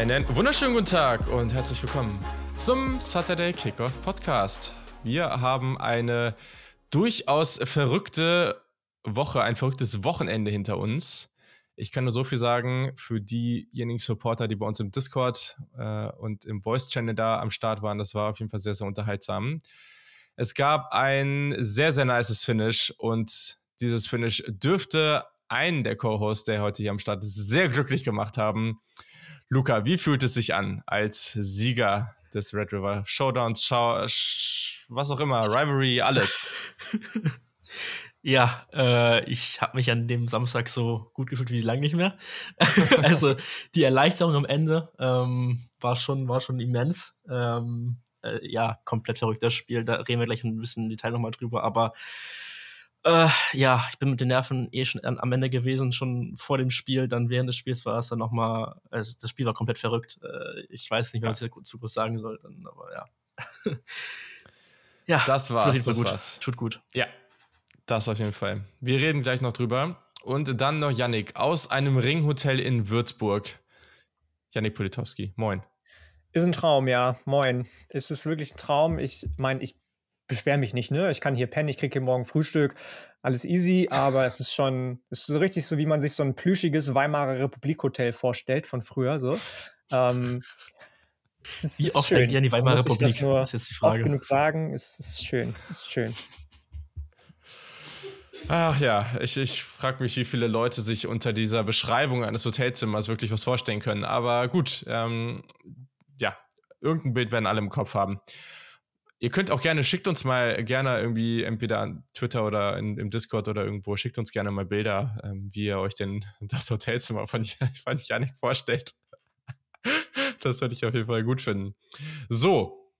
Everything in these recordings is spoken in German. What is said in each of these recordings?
Einen wunderschönen guten Tag und herzlich willkommen zum Saturday Kickoff Podcast. Wir haben eine durchaus verrückte Woche, ein verrücktes Wochenende hinter uns. Ich kann nur so viel sagen, für diejenigen Supporter, die bei uns im Discord äh, und im Voice-Channel da am Start waren, das war auf jeden Fall sehr, sehr unterhaltsam. Es gab ein sehr, sehr nices Finish und dieses Finish dürfte einen der Co-Hosts, der heute hier am Start ist, sehr glücklich gemacht haben. Luca, wie fühlt es sich an als Sieger des Red River Showdowns, Show, was auch immer, Rivalry, alles? Ja, äh, ich habe mich an dem Samstag so gut gefühlt wie lange nicht mehr. also die Erleichterung am Ende ähm, war schon war schon immens. Ähm, äh, ja, komplett verrückt das Spiel. Da reden wir gleich ein bisschen im Detail nochmal drüber. Aber äh, ja, ich bin mit den Nerven eh schon am Ende gewesen, schon vor dem Spiel. Dann während des Spiels war es dann nochmal, also das Spiel war komplett verrückt. Äh, ich weiß nicht, was ich dazu groß sagen soll, dann, aber ja. ja, das war's. Tut das gut. war's. Tut gut. Ja, das auf jeden Fall. Wir reden gleich noch drüber. Und dann noch Yannick aus einem Ringhotel in Würzburg. Yannick Politowski, moin. Ist ein Traum, ja. Moin. Es ist wirklich ein Traum. Ich meine, ich beschwere mich nicht, ne? Ich kann hier pennen, ich kriege hier morgen Frühstück, alles easy, aber es ist schon, es ist so richtig so, wie man sich so ein plüschiges Weimarer Republik-Hotel vorstellt von früher, so. Ähm, es ist, wie oft schön. denkt ihr an die Weimarer Republik? Das, nur das ist jetzt die Frage. Oft genug sagen, es ist schön, es ist schön. Ach ja, ich, ich frage mich, wie viele Leute sich unter dieser Beschreibung eines Hotelzimmers wirklich was vorstellen können. Aber gut, ähm, ja, irgendein Bild werden alle im Kopf haben. Ihr könnt auch gerne, schickt uns mal gerne irgendwie entweder an Twitter oder in, im Discord oder irgendwo, schickt uns gerne mal Bilder, ähm, wie ihr euch denn das Hotelzimmer von, von Janik vorstellt. das würde ich auf jeden Fall gut finden. So,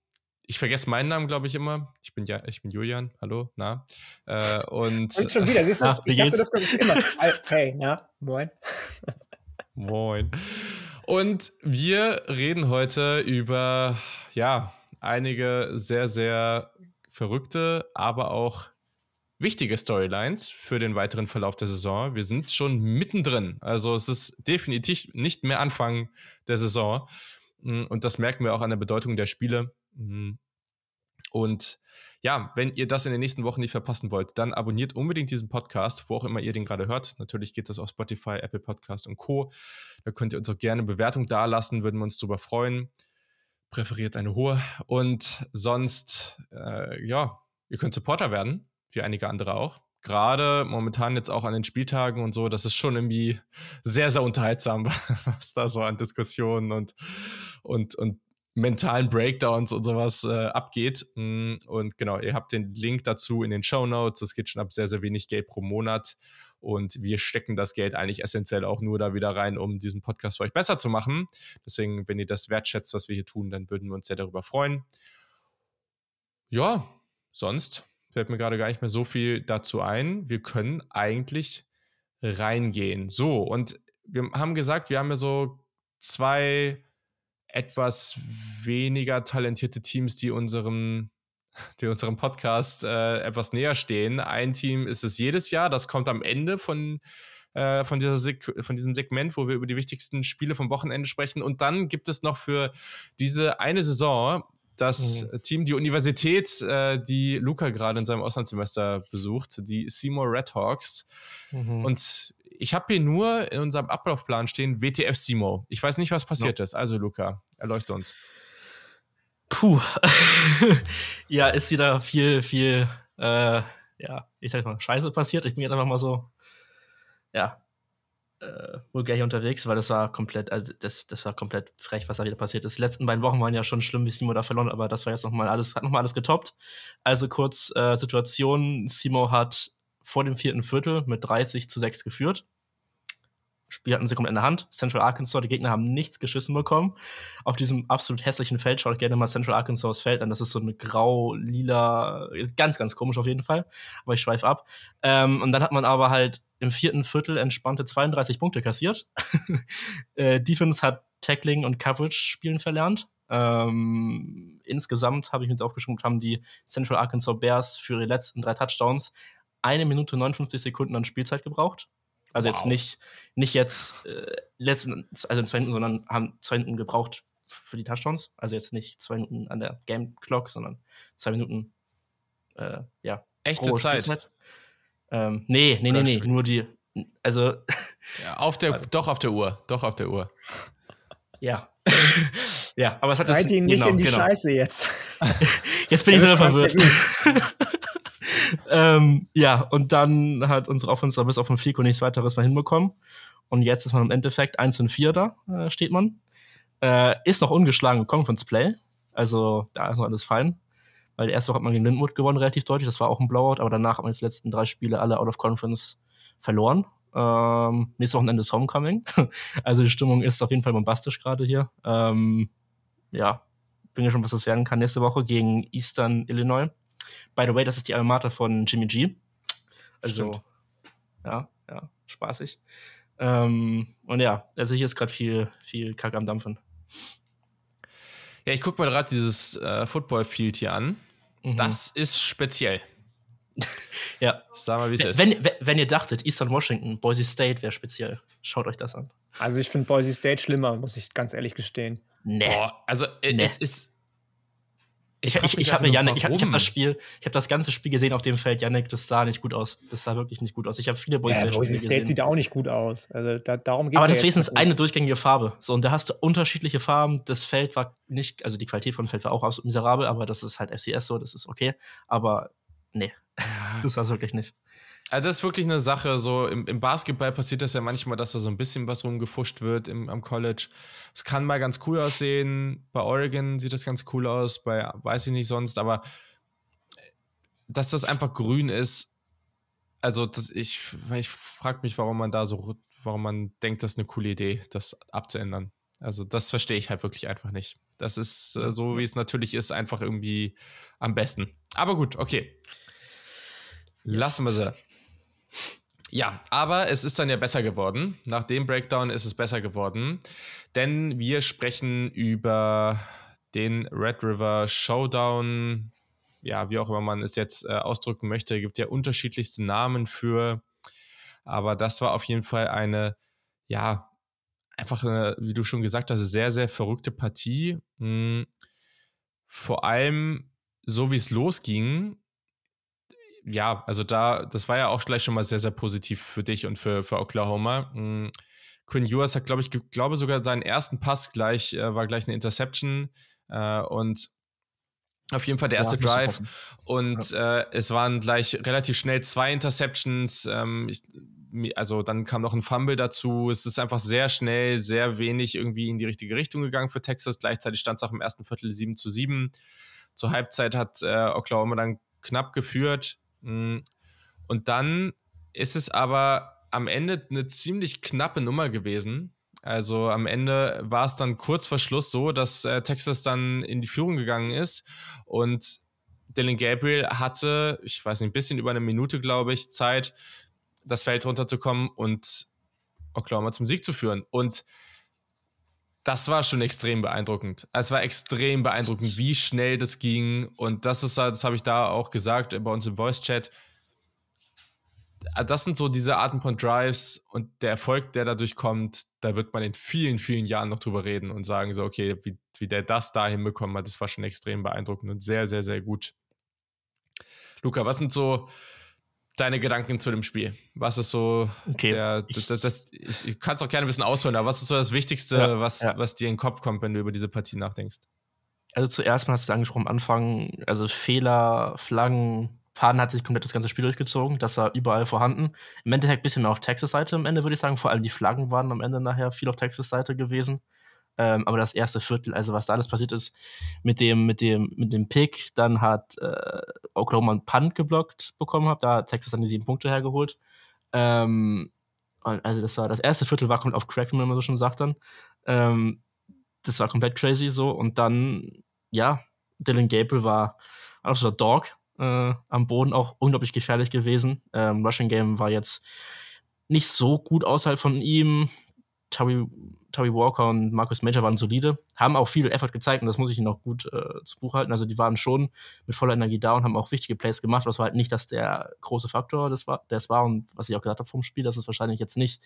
ich vergesse meinen Namen, glaube ich, immer. Ich bin ja, ich bin Julian. Hallo, na. Äh, und, und schon wieder, siehst du, ich sagte das ganz immer. Hey, na, moin. moin. Und wir reden heute über, ja, einige sehr, sehr verrückte, aber auch wichtige Storylines für den weiteren Verlauf der Saison. Wir sind schon mittendrin. Also es ist definitiv nicht mehr Anfang der Saison. Mm, und das merken wir auch an der Bedeutung der Spiele. Mm. Und ja, wenn ihr das in den nächsten Wochen nicht verpassen wollt, dann abonniert unbedingt diesen Podcast, wo auch immer ihr den gerade hört. Natürlich geht das auf Spotify, Apple Podcast und Co. Da könnt ihr uns auch gerne Bewertung dalassen, würden wir uns darüber freuen präferiert eine hohe. Und sonst, äh, ja, ihr könnt Supporter werden, wie einige andere auch. Gerade momentan jetzt auch an den Spieltagen und so, das ist schon irgendwie sehr, sehr unterhaltsam, was da so an Diskussionen und, und, und mentalen Breakdowns und sowas äh, abgeht. Mm, und genau, ihr habt den Link dazu in den Show Notes. Es geht schon ab sehr, sehr wenig Geld pro Monat. Und wir stecken das Geld eigentlich essentiell auch nur da wieder rein, um diesen Podcast für euch besser zu machen. Deswegen, wenn ihr das wertschätzt, was wir hier tun, dann würden wir uns sehr darüber freuen. Ja, sonst fällt mir gerade gar nicht mehr so viel dazu ein. Wir können eigentlich reingehen. So, und wir haben gesagt, wir haben ja so zwei etwas weniger talentierte Teams, die unserem die unserem Podcast äh, etwas näher stehen. Ein Team ist es jedes Jahr, das kommt am Ende von, äh, von, dieser von diesem Segment, wo wir über die wichtigsten Spiele vom Wochenende sprechen. Und dann gibt es noch für diese eine Saison das mhm. Team, die Universität, äh, die Luca gerade in seinem Auslandssemester besucht, die Seymour Redhawks. Mhm. Und ich habe hier nur in unserem Ablaufplan stehen WTF Seymour. Ich weiß nicht, was passiert no. ist. Also, Luca, erleuchte uns. Puh. ja, ist wieder viel, viel, äh, ja, ich sag mal, Scheiße passiert. Ich bin jetzt einfach mal so, ja, äh, vulgär unterwegs, weil das war komplett, also das, das war komplett frech, was da wieder passiert ist. Die letzten beiden Wochen waren ja schon schlimm, wie Simo da verloren, aber das war jetzt nochmal alles, hat nochmal alles getoppt. Also kurz äh, Situation, Simo hat vor dem vierten Viertel mit 30 zu 6 geführt. Spiel hatten sie komplett in der Hand. Central Arkansas, die Gegner haben nichts geschissen bekommen. Auf diesem absolut hässlichen Feld schaut gerne mal Central Arkansas Feld an. Das ist so eine grau-lila, ganz, ganz komisch auf jeden Fall. Aber ich schweife ab. Ähm, und dann hat man aber halt im vierten Viertel entspannte 32 Punkte kassiert. äh, Defense hat Tackling und Coverage spielen verlernt. Ähm, insgesamt habe ich mir jetzt aufgeschrieben, haben die Central Arkansas Bears für ihre letzten drei Touchdowns eine Minute 59 Sekunden an Spielzeit gebraucht Also wow. jetzt nicht, nicht jetzt äh, letzten, also in zwei Minuten, sondern haben zwei Minuten gebraucht für die Touchdowns. Also jetzt nicht zwei Minuten an der Game Clock, sondern zwei Minuten, äh, ja. Echte Zeit. Ähm, nee, nee, nee, nee, nur die, also. Ja, auf der, doch auf der Uhr, doch auf der Uhr. Ja. ja, aber es hat Reit das. ihn nicht genau, in die genau. Scheiße jetzt. jetzt bin ich sehr verwirrt. ähm, ja, und dann hat unsere Offense bis auf ein Fico nichts weiteres mal hinbekommen. Und jetzt ist man im Endeffekt 1 und 4 da, äh, steht man. Äh, ist noch ungeschlagen Conference Play. Also da ist noch alles fein. Weil die erste Woche hat man gegen Lindwood gewonnen, relativ deutlich. Das war auch ein Blowout, aber danach hat man die letzten drei Spiele alle out of Conference verloren. Ähm, nächstes Wochenende ist Homecoming. also die Stimmung ist auf jeden Fall bombastisch gerade hier. Ähm, ja, bin gespannt, was das werden kann nächste Woche gegen Eastern Illinois. By the way, das ist die Alma von Jimmy G. Also, Stimmt. ja, ja, spaßig. Ähm, und ja, also hier ist gerade viel, viel Kack am Dampfen. Ja, ich gucke mal gerade dieses äh, Football-Field hier an. Mhm. Das ist speziell. ja. Sag mal, wie es ist. Wenn, wenn ihr dachtet, Eastern Washington, Boise State wäre speziell, schaut euch das an. Also ich finde Boise State schlimmer, muss ich ganz ehrlich gestehen. Nee. Boah, also äh, nee. es ist ich, ich, ich habe Janik, ich habe hab das Spiel, ich habe das ganze Spiel gesehen auf dem Feld. Janik, das sah nicht gut aus. Das sah wirklich nicht gut aus. Ich habe viele Boys ja, Boise State sieht auch nicht gut aus. Also da, darum geht's Aber das ist wenigstens eine durchgängige Farbe. So und da hast du unterschiedliche Farben. Das Feld war nicht, also die Qualität von dem Feld war auch absolut miserabel, aber das ist halt FCS so, das ist okay. Aber nee, das war es wirklich nicht. Also das ist wirklich eine Sache, so im, im, Basketball passiert das ja manchmal, dass da so ein bisschen was rumgefuscht wird im, am College. Es kann mal ganz cool aussehen, bei Oregon sieht das ganz cool aus, bei weiß ich nicht sonst, aber dass das einfach grün ist, also das, ich, ich frage mich, warum man da so, warum man denkt, das ist eine coole Idee, das abzuändern. Also das verstehe ich halt wirklich einfach nicht. Das ist äh, so, wie es natürlich ist, einfach irgendwie am besten. Aber gut, okay. Lassen wir sie. Ja, aber es ist dann ja besser geworden. Nach dem Breakdown ist es besser geworden, denn wir sprechen über den Red River Showdown. Ja, wie auch immer man es jetzt äh, ausdrücken möchte, gibt ja unterschiedlichste Namen für. Aber das war auf jeden Fall eine, ja, einfach eine, wie du schon gesagt hast, sehr, sehr verrückte Partie. Hm. Vor allem, so wie es losging, ja, also da, das war ja auch gleich schon mal sehr, sehr positiv für dich und für, für Oklahoma. Mhm. Quinn Ewers hat, glaube ich, glaube sogar seinen ersten Pass gleich, äh, war gleich eine Interception äh, und auf jeden Fall der erste ja, Drive. Und ja. äh, es waren gleich relativ schnell zwei Interceptions. Ähm, ich, also dann kam noch ein Fumble dazu. Es ist einfach sehr schnell, sehr wenig irgendwie in die richtige Richtung gegangen für Texas. Gleichzeitig stand es auch im ersten Viertel 7 zu 7. Zur Halbzeit hat äh, Oklahoma dann knapp geführt. Mm. Und dann ist es aber am Ende eine ziemlich knappe Nummer gewesen. Also am Ende war es dann kurz vor Schluss so, dass äh, Texas dann in die Führung gegangen ist und Dylan Gabriel hatte, ich weiß nicht, ein bisschen über eine Minute, glaube ich, Zeit, das Feld runterzukommen und Oklahoma zum Sieg zu führen. Und das war schon extrem beeindruckend. Es war extrem beeindruckend, wie schnell das ging. Und das ist, das habe ich da auch gesagt bei uns im Voice-Chat. Das sind so diese Arten von Drives und der Erfolg, der dadurch kommt, da wird man in vielen, vielen Jahren noch drüber reden und sagen so, okay, wie, wie der das da hinbekommen hat, das war schon extrem beeindruckend und sehr, sehr, sehr gut. Luca, was sind so deine Gedanken zu dem Spiel? Was ist so okay. der, das, das, ich, ich kann es auch gerne ein bisschen ausholen, aber was ist so das Wichtigste, ja, was, ja. was dir in den Kopf kommt, wenn du über diese Partie nachdenkst? Also zuerst mal hast du es angesprochen am Anfang, also Fehler, Flaggen, Faden hat sich komplett das ganze Spiel durchgezogen, das war überall vorhanden. Im Endeffekt ein bisschen mehr auf Texas-Seite am Ende, würde ich sagen. Vor allem die Flaggen waren am Ende nachher viel auf Texas-Seite gewesen. Ähm, aber das erste Viertel, also was da alles passiert ist mit dem, mit dem, mit dem Pick, dann hat äh, Oklahoma einen Punt geblockt bekommen hat, da hat Texas dann die sieben Punkte hergeholt. Ähm, also das war das erste Viertel war komplett auf Crack, wie man so schon sagt dann. Ähm, das war komplett crazy so. Und dann, ja, Dylan Gabriel war absoluter Dog äh, am Boden, auch unglaublich gefährlich gewesen. Ähm, Rushing Game war jetzt nicht so gut außerhalb von ihm Terry, Terry Walker und Marcus Major waren solide, haben auch viel Effort gezeigt und das muss ich ihnen auch gut äh, zu Buch halten. Also die waren schon mit voller Energie da und haben auch wichtige Plays gemacht. Das war halt nicht, dass der große Faktor das war, es war und was ich auch gesagt habe vom Spiel, dass es wahrscheinlich jetzt nicht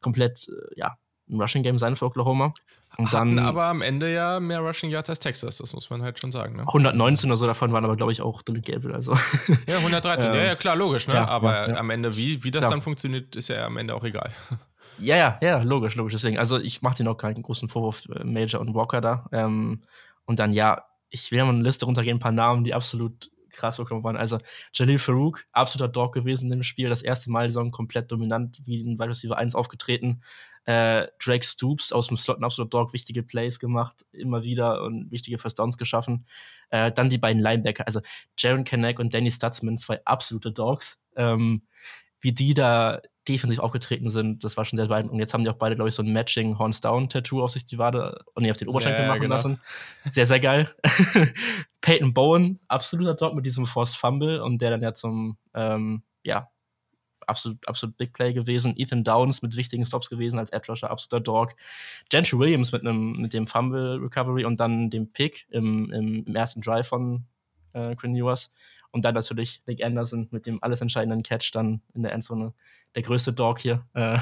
komplett, äh, ja, ein Rushing Game sein für Oklahoma. Und Hatten dann aber am Ende ja mehr Rushing Yards als Texas, das muss man halt schon sagen. Ne? 119 oder so davon waren aber, glaube ich, auch Dylan Gabriel. Also. Ja, 113, ja, ja, klar, logisch, ne? Ja, aber ja, am Ende, wie, wie das dann funktioniert, ist ja am Ende auch egal. Ja, ja, ja, logisch, logisch. Deswegen, also ich mache dir noch keinen großen Vorwurf, äh, Major und Walker da. Ähm, und dann, ja, ich will mal eine Liste runtergehen, ein paar Namen, die absolut krass bekommen waren. Also Jalil Farouk, absoluter Dog gewesen im Spiel, das erste Mal so komplett dominant wie ein Wide Receiver 1 aufgetreten. Äh, Drake Stoops aus dem Slot ein absoluter Dog, wichtige Plays gemacht, immer wieder und wichtige First Downs geschaffen. Äh, dann die beiden Linebacker, also Jaron Kanek und Danny Stutzman, zwei absolute Dogs. Ähm, wie die da defensiv aufgetreten sind, das war schon sehr beeindruckend. Und jetzt haben die auch beide, glaube ich, so ein Matching Horns Down Tattoo auf sich die Wade und nee, auf den Oberschenkel ja, machen genau. lassen. Sehr, sehr geil. Peyton Bowen, absoluter Dog mit diesem Forced Fumble und der dann ja zum, ähm, ja, absolut, absolut Big Play gewesen. Ethan Downs mit wichtigen Stops gewesen als Edge Rusher, absoluter Dog. Gentry Williams mit einem, mit dem Fumble Recovery und dann dem Pick im, im, im ersten Drive von äh, Quinn Ewers. Und dann natürlich Nick Anderson mit dem alles entscheidenden Catch dann in der Endzone. Der größte Dog hier. Äh,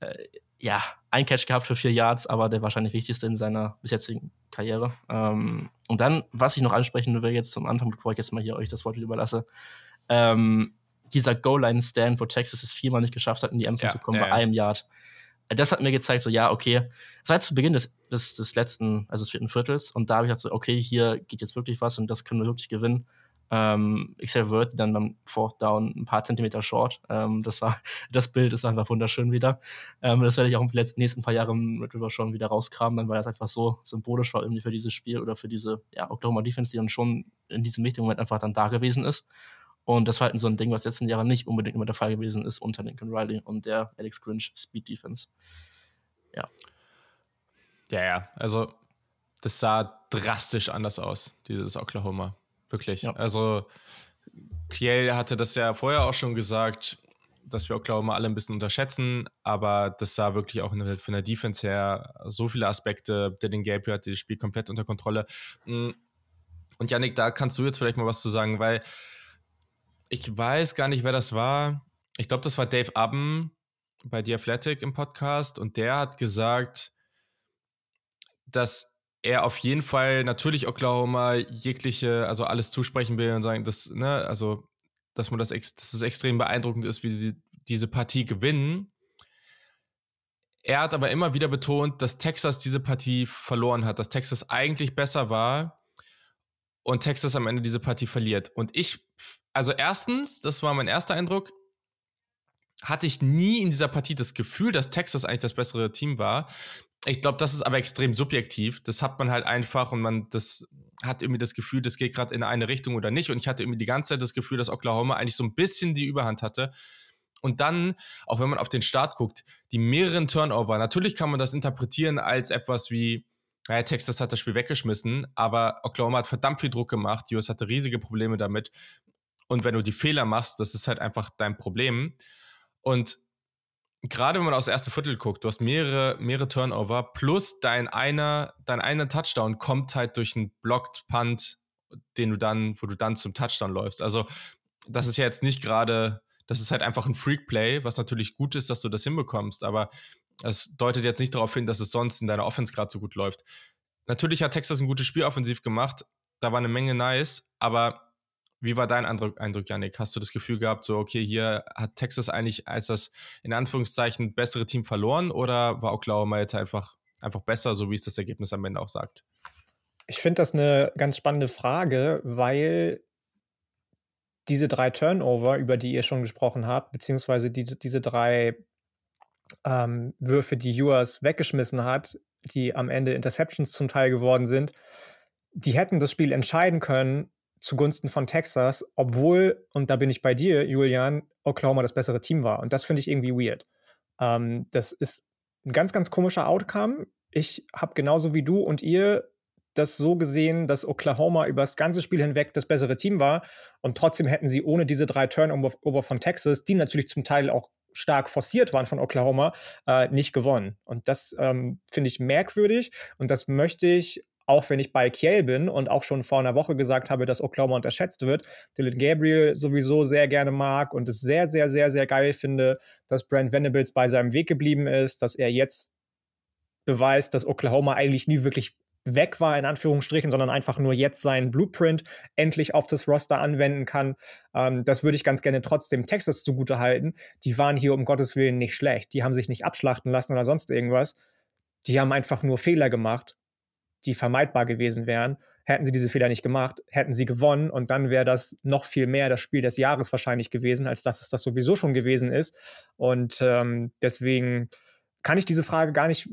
äh, ja, ein Catch gehabt für vier Yards, aber der wahrscheinlich wichtigste in seiner bis jetzigen Karriere. Ähm, und dann, was ich noch ansprechen will jetzt zum Anfang, bevor ich jetzt mal hier euch das Wort überlasse, ähm, dieser Goal-Line-Stand, wo Texas es viermal nicht geschafft hat, in die Endzone ja, zu kommen, ja, bei einem Yard. Das hat mir gezeigt, so, ja, okay, das war zu Beginn des, des, des letzten, also des vierten Viertels, und da habe ich gesagt, so, okay, hier geht jetzt wirklich was und das können wir wirklich gewinnen. Ähm, Xavier Word dann beim Fourth Down ein paar Zentimeter short. Ähm, das war, das Bild ist einfach wunderschön wieder. Ähm, das werde ich auch in den nächsten paar Jahren Red River schon wieder rauskramen, dann weil das einfach so symbolisch war irgendwie für dieses Spiel oder für diese ja, Oklahoma Defense, die dann schon in diesem wichtigen Moment einfach dann da gewesen ist. Und das war halt so ein Ding, was letzten Jahren nicht unbedingt immer der Fall gewesen ist unter Lincoln Riley und der Alex Grinch Speed Defense. Ja. Ja, ja, also das sah drastisch anders aus, dieses Oklahoma. Wirklich. Ja. Also, Kiel hatte das ja vorher auch schon gesagt, dass wir Oklahoma alle ein bisschen unterschätzen, aber das sah wirklich auch von der Defense her so viele Aspekte. Dylan Gabriel hatte das Spiel komplett unter Kontrolle. Mm. Und Yannick, da kannst du jetzt vielleicht mal was zu sagen, weil ich weiß gar nicht, wer das war. Ich glaube, das war Dave Abben bei The Athletic im Podcast und der hat gesagt, dass er auf jeden Fall natürlich Oklahoma jegliche, also alles zusprechen will und sagen, dass, ne, also, dass man das, dass es extrem beeindruckend ist, wie sie diese Partie gewinnen. Er hat aber immer wieder betont, dass Texas diese Partie verloren hat, dass Texas eigentlich besser war und Texas am Ende diese Partie verliert. Und ich, also erstens, das war mein erster Eindruck, hatte ich nie in dieser Partie das Gefühl, dass Texas eigentlich das bessere Team war. Ich glaube, das ist aber extrem subjektiv. Das hat man halt einfach und man das hat irgendwie das Gefühl, das geht gerade in eine Richtung oder nicht. Und ich hatte irgendwie die ganze Zeit das Gefühl, dass Oklahoma eigentlich so ein bisschen die Überhand hatte. Und dann, auch wenn man auf den Start guckt, die mehreren Turnover, natürlich kann man das interpretieren als etwas wie, naja, Texas hat das Spiel weggeschmissen, aber Oklahoma hat verdammt viel Druck gemacht. US hatte riesige Probleme damit. Und wenn du die Fehler machst, das ist halt einfach dein Problem. Und gerade wenn man aufs erste Viertel guckt, du hast mehrere, mehrere Turnover, plus dein einer, dein einer Touchdown kommt halt durch einen Blocked Punt, den du dann, wo du dann zum Touchdown läufst. Also, das ist ja jetzt nicht gerade, das ist halt einfach ein Freak Play, was natürlich gut ist, dass du das hinbekommst, aber es deutet jetzt nicht darauf hin, dass es sonst in deiner Offense gerade so gut läuft. Natürlich hat Texas ein gutes Spiel offensiv gemacht, da war eine Menge nice, aber wie war dein Eindruck, Eindruck, Janik? Hast du das Gefühl gehabt, so, okay, hier hat Texas eigentlich als das in Anführungszeichen bessere Team verloren oder war Oklahoma jetzt einfach, einfach besser, so wie es das Ergebnis am Ende auch sagt? Ich finde das eine ganz spannende Frage, weil diese drei Turnover, über die ihr schon gesprochen habt, beziehungsweise die, diese drei ähm, Würfe, die Ewers weggeschmissen hat, die am Ende Interceptions zum Teil geworden sind, die hätten das Spiel entscheiden können, zugunsten von Texas, obwohl, und da bin ich bei dir, Julian, Oklahoma das bessere Team war. Und das finde ich irgendwie weird. Ähm, das ist ein ganz, ganz komischer Outcome. Ich habe genauso wie du und ihr das so gesehen, dass Oklahoma über das ganze Spiel hinweg das bessere Team war und trotzdem hätten sie ohne diese drei Turnover von Texas, die natürlich zum Teil auch stark forciert waren von Oklahoma, äh, nicht gewonnen. Und das ähm, finde ich merkwürdig und das möchte ich auch wenn ich bei Kiel bin und auch schon vor einer Woche gesagt habe, dass Oklahoma unterschätzt wird, Dylan Gabriel sowieso sehr gerne mag und es sehr, sehr, sehr, sehr geil finde, dass Brent Venables bei seinem Weg geblieben ist, dass er jetzt beweist, dass Oklahoma eigentlich nie wirklich weg war, in Anführungsstrichen, sondern einfach nur jetzt seinen Blueprint endlich auf das Roster anwenden kann. Ähm, das würde ich ganz gerne trotzdem Texas zugute halten. Die waren hier um Gottes Willen nicht schlecht. Die haben sich nicht abschlachten lassen oder sonst irgendwas. Die haben einfach nur Fehler gemacht die vermeidbar gewesen wären. Hätten sie diese Fehler nicht gemacht, hätten sie gewonnen und dann wäre das noch viel mehr das Spiel des Jahres wahrscheinlich gewesen, als dass es das sowieso schon gewesen ist. Und ähm, deswegen kann ich diese Frage gar nicht,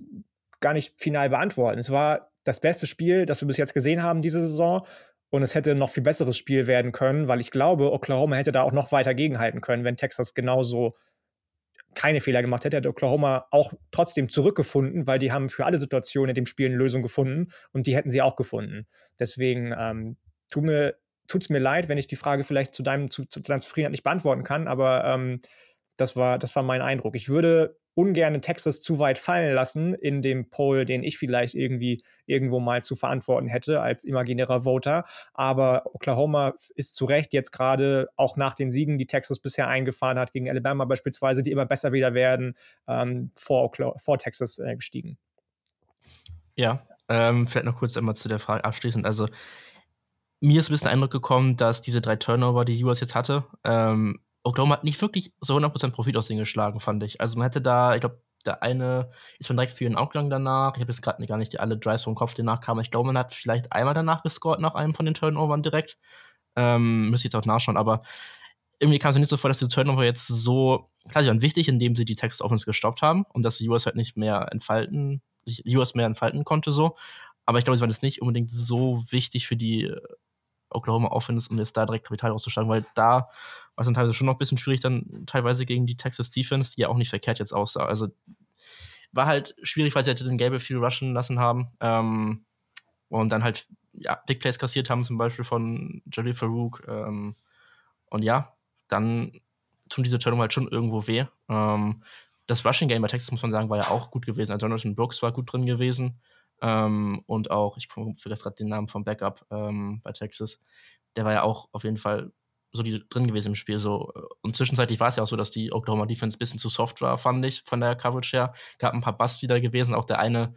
gar nicht final beantworten. Es war das beste Spiel, das wir bis jetzt gesehen haben diese Saison. Und es hätte ein noch viel besseres Spiel werden können, weil ich glaube, Oklahoma hätte da auch noch weiter gegenhalten können, wenn Texas genauso keine Fehler gemacht hätte, hätte Oklahoma auch trotzdem zurückgefunden, weil die haben für alle Situationen in dem Spiel eine Lösung gefunden und die hätten sie auch gefunden. Deswegen ähm, tut mir tut's mir leid, wenn ich die Frage vielleicht zu deinem zu, zu deiner Zufriedenheit nicht beantworten kann, aber ähm, das war das war mein Eindruck. Ich würde ungern Texas zu weit fallen lassen in dem Poll, den ich vielleicht irgendwie irgendwo mal zu verantworten hätte als imaginärer Voter. Aber Oklahoma ist zu Recht jetzt gerade auch nach den Siegen, die Texas bisher eingefahren hat, gegen Alabama beispielsweise, die immer besser wieder werden, ähm, vor, vor Texas äh, gestiegen. Ja, ähm, vielleicht noch kurz einmal zu der Frage abschließend. Also, mir ist ein bisschen der Eindruck gekommen, dass diese drei Turnover, die US jetzt hatte, ähm, Oklahoma hat nicht wirklich so 100% Profit aus denen geschlagen, fand ich. Also man hätte da, ich glaube, der eine ist man direkt für den Outgang danach. Ich habe jetzt gerade gar nicht alle Drives vom Kopf, die nachkamen. Ich glaube, man hat vielleicht einmal danach gescored nach einem von den Turnovern direkt. Ähm, müsste ich jetzt auch nachschauen, aber irgendwie kam es mir nicht so vor, dass die Turnover jetzt so, klar, sie waren wichtig, indem sie die Text Offense gestoppt haben und dass die US halt nicht mehr entfalten, sich US mehr entfalten konnte so. Aber ich glaube, sie waren jetzt nicht unbedingt so wichtig für die Oklahoma Offense, um jetzt da direkt Kapital rauszuschlagen, weil da war es dann teilweise schon noch ein bisschen schwierig, dann teilweise gegen die Texas Defense, die ja auch nicht verkehrt jetzt aussah. Also war halt schwierig, weil sie halt den Gable viel rushen lassen haben. Ähm, und dann halt ja, Big Plays kassiert haben, zum Beispiel von Jalil Farouk. Ähm, und ja, dann tun diese Turniere halt schon irgendwo weh. Ähm, das Rushing Game bei Texas, muss man sagen, war ja auch gut gewesen. Also Jonathan Brooks war gut drin gewesen. Ähm, und auch, ich vergesse gerade den Namen vom Backup ähm, bei Texas, der war ja auch auf jeden Fall so die drin gewesen im Spiel. So. Und zwischenzeitlich war es ja auch so, dass die Oklahoma Defense ein bisschen zu soft war, fand ich, von der Coverage her. Gab ein paar Busts wieder gewesen, auch der eine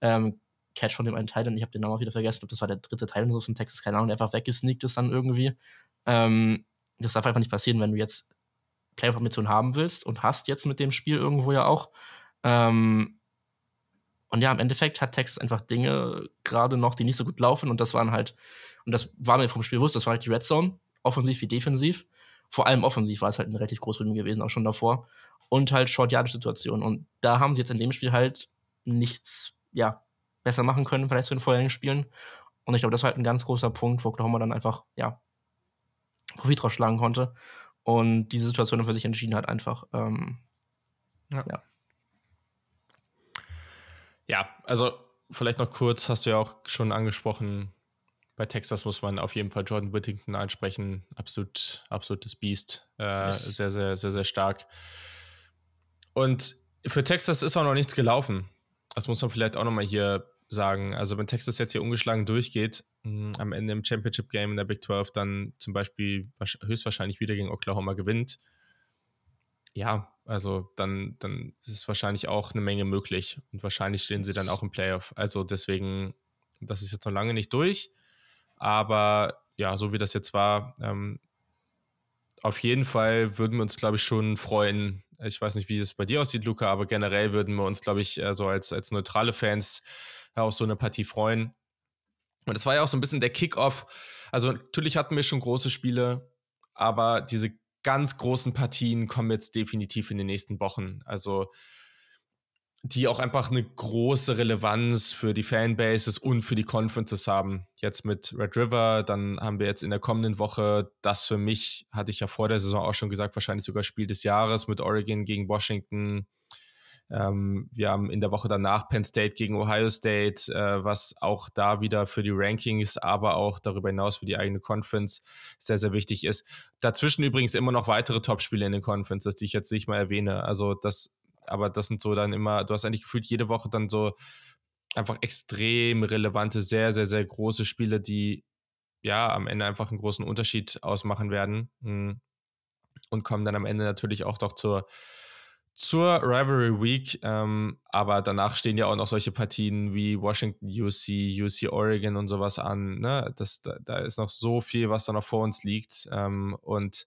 ähm, Catch von dem einen Teil, und ich habe den Namen auch wieder vergessen, ob das war der dritte Teil so von Texas, keine Ahnung, der einfach weggesneakt ist dann irgendwie. Ähm, das darf einfach nicht passieren, wenn du jetzt Playoff-Ambitionen haben willst und hast jetzt mit dem Spiel irgendwo ja auch. Ähm, und ja, im Endeffekt hat Texas einfach Dinge gerade noch, die nicht so gut laufen. Und das waren halt, und das war mir vom Spiel bewusst, das war halt die Red Zone, offensiv wie defensiv. Vor allem offensiv war es halt ein relativ großes gewesen, auch schon davor. Und halt Short-Yardage-Situationen. Und da haben sie jetzt in dem Spiel halt nichts, ja, besser machen können, vielleicht zu den vorherigen Spielen. Und ich glaube, das war halt ein ganz großer Punkt, wo Oklahoma dann einfach, ja, Profit rausschlagen konnte. Und diese Situation für sich entschieden hat, einfach. Ähm, ja. ja. Ja, also vielleicht noch kurz, hast du ja auch schon angesprochen, bei Texas muss man auf jeden Fall Jordan Whittington ansprechen. Absolut, absolutes Biest. Äh, yes. Sehr, sehr, sehr, sehr stark. Und für Texas ist auch noch nichts gelaufen. Das muss man vielleicht auch nochmal hier sagen. Also, wenn Texas jetzt hier ungeschlagen durchgeht, mh, am Ende im Championship Game in der Big 12 dann zum Beispiel höchstwahrscheinlich wieder gegen Oklahoma gewinnt, ja, also dann, dann ist es wahrscheinlich auch eine Menge möglich und wahrscheinlich stehen sie dann auch im Playoff. Also deswegen, das ist jetzt noch lange nicht durch, aber ja, so wie das jetzt war, ähm, auf jeden Fall würden wir uns, glaube ich, schon freuen. Ich weiß nicht, wie es bei dir aussieht, Luca, aber generell würden wir uns, glaube ich, so also als, als neutrale Fans auf so eine Partie freuen. Und es war ja auch so ein bisschen der Kickoff. Also natürlich hatten wir schon große Spiele, aber diese ganz großen Partien kommen jetzt definitiv in den nächsten Wochen. Also die auch einfach eine große Relevanz für die Fanbases und für die Conferences haben. Jetzt mit Red River, dann haben wir jetzt in der kommenden Woche das für mich, hatte ich ja vor der Saison auch schon gesagt, wahrscheinlich sogar Spiel des Jahres mit Oregon gegen Washington. Ähm, wir haben in der Woche danach Penn State gegen Ohio State, äh, was auch da wieder für die Rankings, aber auch darüber hinaus für die eigene Conference sehr, sehr wichtig ist. Dazwischen übrigens immer noch weitere Topspiele in den Conferences, die ich jetzt nicht mal erwähne. Also das, aber das sind so dann immer, du hast eigentlich gefühlt jede Woche dann so einfach extrem relevante, sehr, sehr, sehr große Spiele, die ja am Ende einfach einen großen Unterschied ausmachen werden hm. und kommen dann am Ende natürlich auch doch zur, zur Rivalry Week. Ähm, aber danach stehen ja auch noch solche Partien wie Washington UC, UC Oregon und sowas an. Ne? Das, da, da ist noch so viel, was da noch vor uns liegt. Ähm, und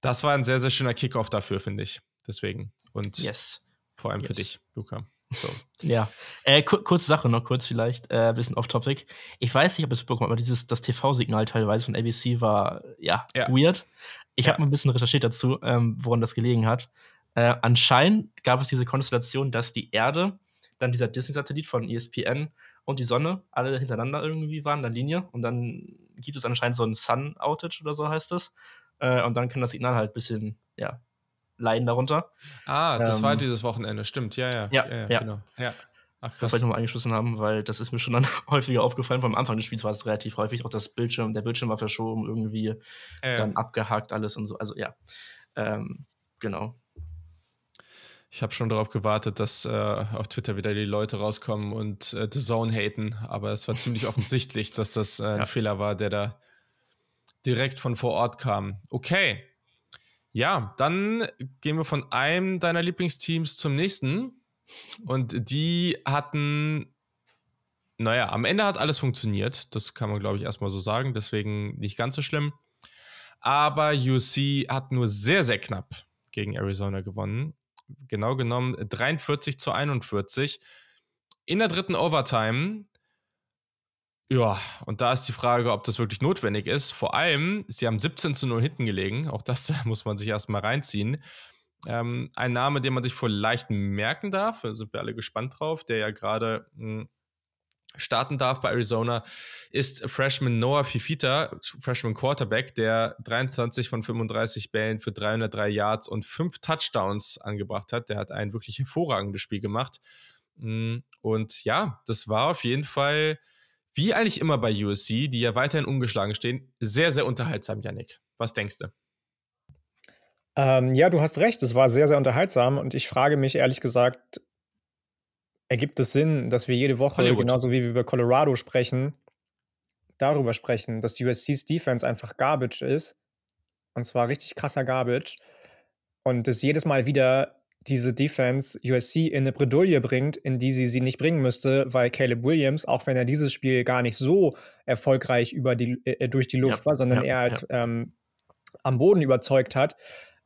das war ein sehr, sehr schöner Kickoff dafür, finde ich. Deswegen. Und yes. vor allem yes. für dich, Luca. So. Ja, äh, kur kurze Sache noch kurz vielleicht, äh, bisschen off-topic. Ich weiß nicht, ob es bekommen, aber dieses das TV-Signal teilweise von ABC war ja, Ja. weird. Ich Ja. habe mal ein bisschen recherchiert dazu, ähm, woran das gelegen hat. Äh, anscheinend gab es diese Konstellation, dass die Erde, dann dieser Disney-Satellit von ESPN und die Sonne alle hintereinander irgendwie waren in der Linie und dann gibt es anscheinend so ein Sun-Outage oder so heißt es. Äh, und dann kann das Signal halt ein bisschen, ja, leiden darunter. Ah, das Ähm, war dieses Wochenende, stimmt, ja, ja. Ja, ja. genau. Ja. Ach, Das wollte ich nochmal angeschlossen haben, weil das ist mir schon dann häufiger aufgefallen. Vom Anfang des Spiels war es relativ häufig. Auch das Bildschirm, der Bildschirm war verschoben, irgendwie Ja, ja. dann abgehakt, alles und so. Also ja. Ähm, genau. Ich habe schon darauf gewartet, dass äh, auf Twitter wieder die Leute rauskommen und äh, The Zone haten, aber es war ziemlich offensichtlich, dass das äh, ein Ja. Fehler war, der da direkt von vor Ort kam. Okay. Ja, dann gehen wir von einem deiner Lieblingsteams zum nächsten. Und die hatten, naja, am Ende hat alles funktioniert. Das kann man, glaube ich, erstmal so sagen. Deswegen nicht ganz so schlimm. Aber UC hat nur sehr, sehr knapp gegen Arizona gewonnen. Genau genommen 43 zu 41. In der dritten Overtime. Ja, und da ist die Frage, ob das wirklich notwendig ist. Vor allem, sie haben 17 zu 0 hinten gelegen. Auch das muss man sich erstmal reinziehen. Ähm, ein Name, den man sich vielleicht merken darf, da sind wir alle gespannt drauf, der ja gerade mh, starten darf bei Arizona, ist Freshman Noah Fifita, Freshman Quarterback, der 23 von 35 Bällen für 303 Yards und 5 Touchdowns angebracht hat. Der hat ein wirklich hervorragendes Spiel gemacht. Mm, Und ja, das war auf jeden Fall, wie eigentlich immer bei USC, die ja weiterhin ungeschlagen stehen, sehr, sehr unterhaltsam, Yannick. Was denkst du? Ähm, ja, du hast recht, es war sehr, sehr unterhaltsam und ich frage mich ehrlich gesagt, ergibt es Sinn, dass wir jede Woche, Hollywood. genauso wie wir über Colorado sprechen, darüber sprechen, dass USC's Defense einfach Garbage ist. Und zwar richtig krasser Garbage. Und dass jedes Mal wieder diese Defense USC in eine Bredouille bringt, in die sie sie nicht bringen müsste, weil Caleb Williams, auch wenn er dieses Spiel gar nicht so erfolgreich über die, äh, durch die Luft Ja, war, sondern ja, eher als ähm, am Boden überzeugt hat,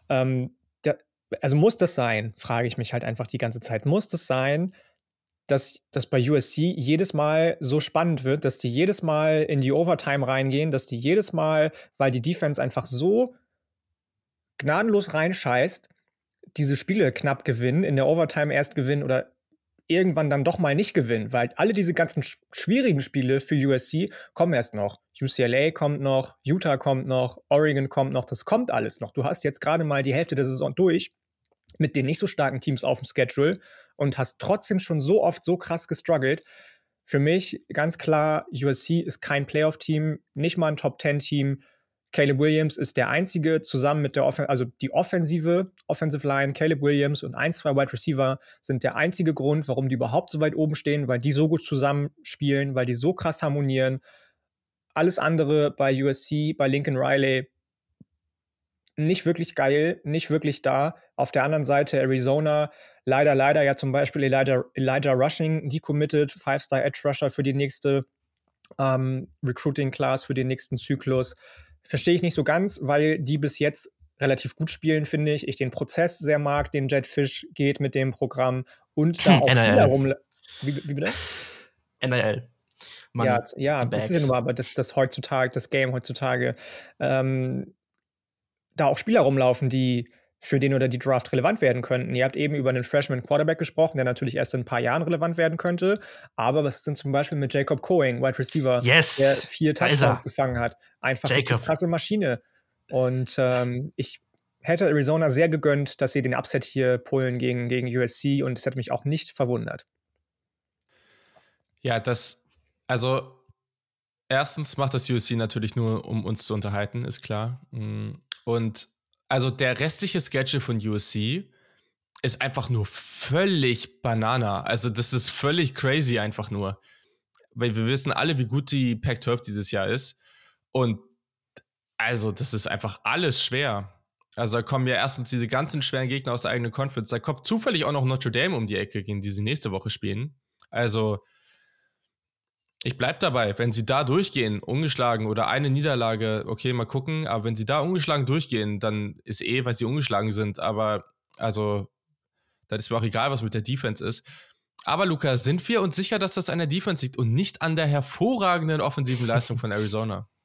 ähm, da, also muss das sein, frage ich mich halt einfach die ganze Zeit. Muss das sein, dass das bei USC jedes Mal so spannend wird, dass die jedes Mal in die Overtime reingehen, dass die jedes Mal, weil die Defense einfach so gnadenlos reinscheißt, diese Spiele knapp gewinnen, in der Overtime erst gewinnen oder irgendwann dann doch mal nicht gewinnen, weil alle diese ganzen sch schwierigen Spiele für USC kommen erst noch. UCLA kommt noch, Utah kommt noch, Oregon kommt noch, das kommt alles noch. Du hast jetzt gerade mal die Hälfte der Saison durch mit den nicht so starken Teams auf dem Schedule und hast trotzdem schon so oft so krass gestruggelt. Für mich ganz klar, USC ist kein Playoff-Team, nicht mal ein Top-10-Team. Caleb Williams ist der einzige zusammen mit der Offen also die offensive Offensive Line, Caleb Williams und ein, zwei Wide Receiver sind der einzige Grund, warum die überhaupt so weit oben stehen, weil die so gut zusammenspielen, weil die so krass harmonieren. Alles andere bei USC, bei Lincoln Riley nicht wirklich geil, nicht wirklich da. Auf der anderen Seite Arizona, leider, leider ja zum Beispiel Elijah, Elijah Rushing, decommitted, Five-Star Edge Rusher für die nächste ähm, Recruiting Class, für den nächsten Zyklus. Verstehe ich nicht so ganz, weil die bis jetzt relativ gut spielen, finde ich. Ich den Prozess sehr mag, den Jet Fish geht mit dem Programm und da Hm, auch NIL. Spieler rum. Wie, wie bitte? NIL. Money. Ja, ja, das ist ja mal, aber das, das heutzutage, das Game heutzutage, ähm, da auch Spieler rumlaufen, die für den oder die Draft relevant werden könnten. Ihr habt eben über einen Freshman Quarterback gesprochen, der natürlich erst in ein paar Jahren relevant werden könnte. Aber was ist denn zum Beispiel mit Jacob Coing, Wide Receiver, Yes! der vier Touchdowns gefangen hat? Einfach Jacob. eine krasse Maschine. Und ähm, ich, hätte Arizona sehr gegönnt, dass sie den Upset hier pullen gegen, gegen USC und es hätte mich auch nicht verwundert. Ja, das, also erstens macht das USC natürlich nur, um uns zu unterhalten, ist klar. Und also der restliche Schedule von USC ist einfach nur völlig Banana. Also das ist völlig crazy einfach nur. Weil wir wissen alle, wie gut die Pac-12 dieses Jahr ist. Und also das ist einfach alles schwer. Also da kommen ja erstens diese ganzen schweren Gegner aus der eigenen Conference. Da kommt zufällig auch noch Notre Dame um die Ecke, gegen die sie nächste Woche spielen. Also ich bleib dabei, wenn sie da durchgehen, ungeschlagen oder eine Niederlage, okay, mal gucken, aber wenn sie da ungeschlagen durchgehen, dann ist eh, weil sie ungeschlagen sind, aber also, das ist mir auch egal, was mit der Defense ist. Aber Luca, sind wir uns sicher, dass das an der Defense liegt und nicht an der hervorragenden offensiven Leistung von Arizona?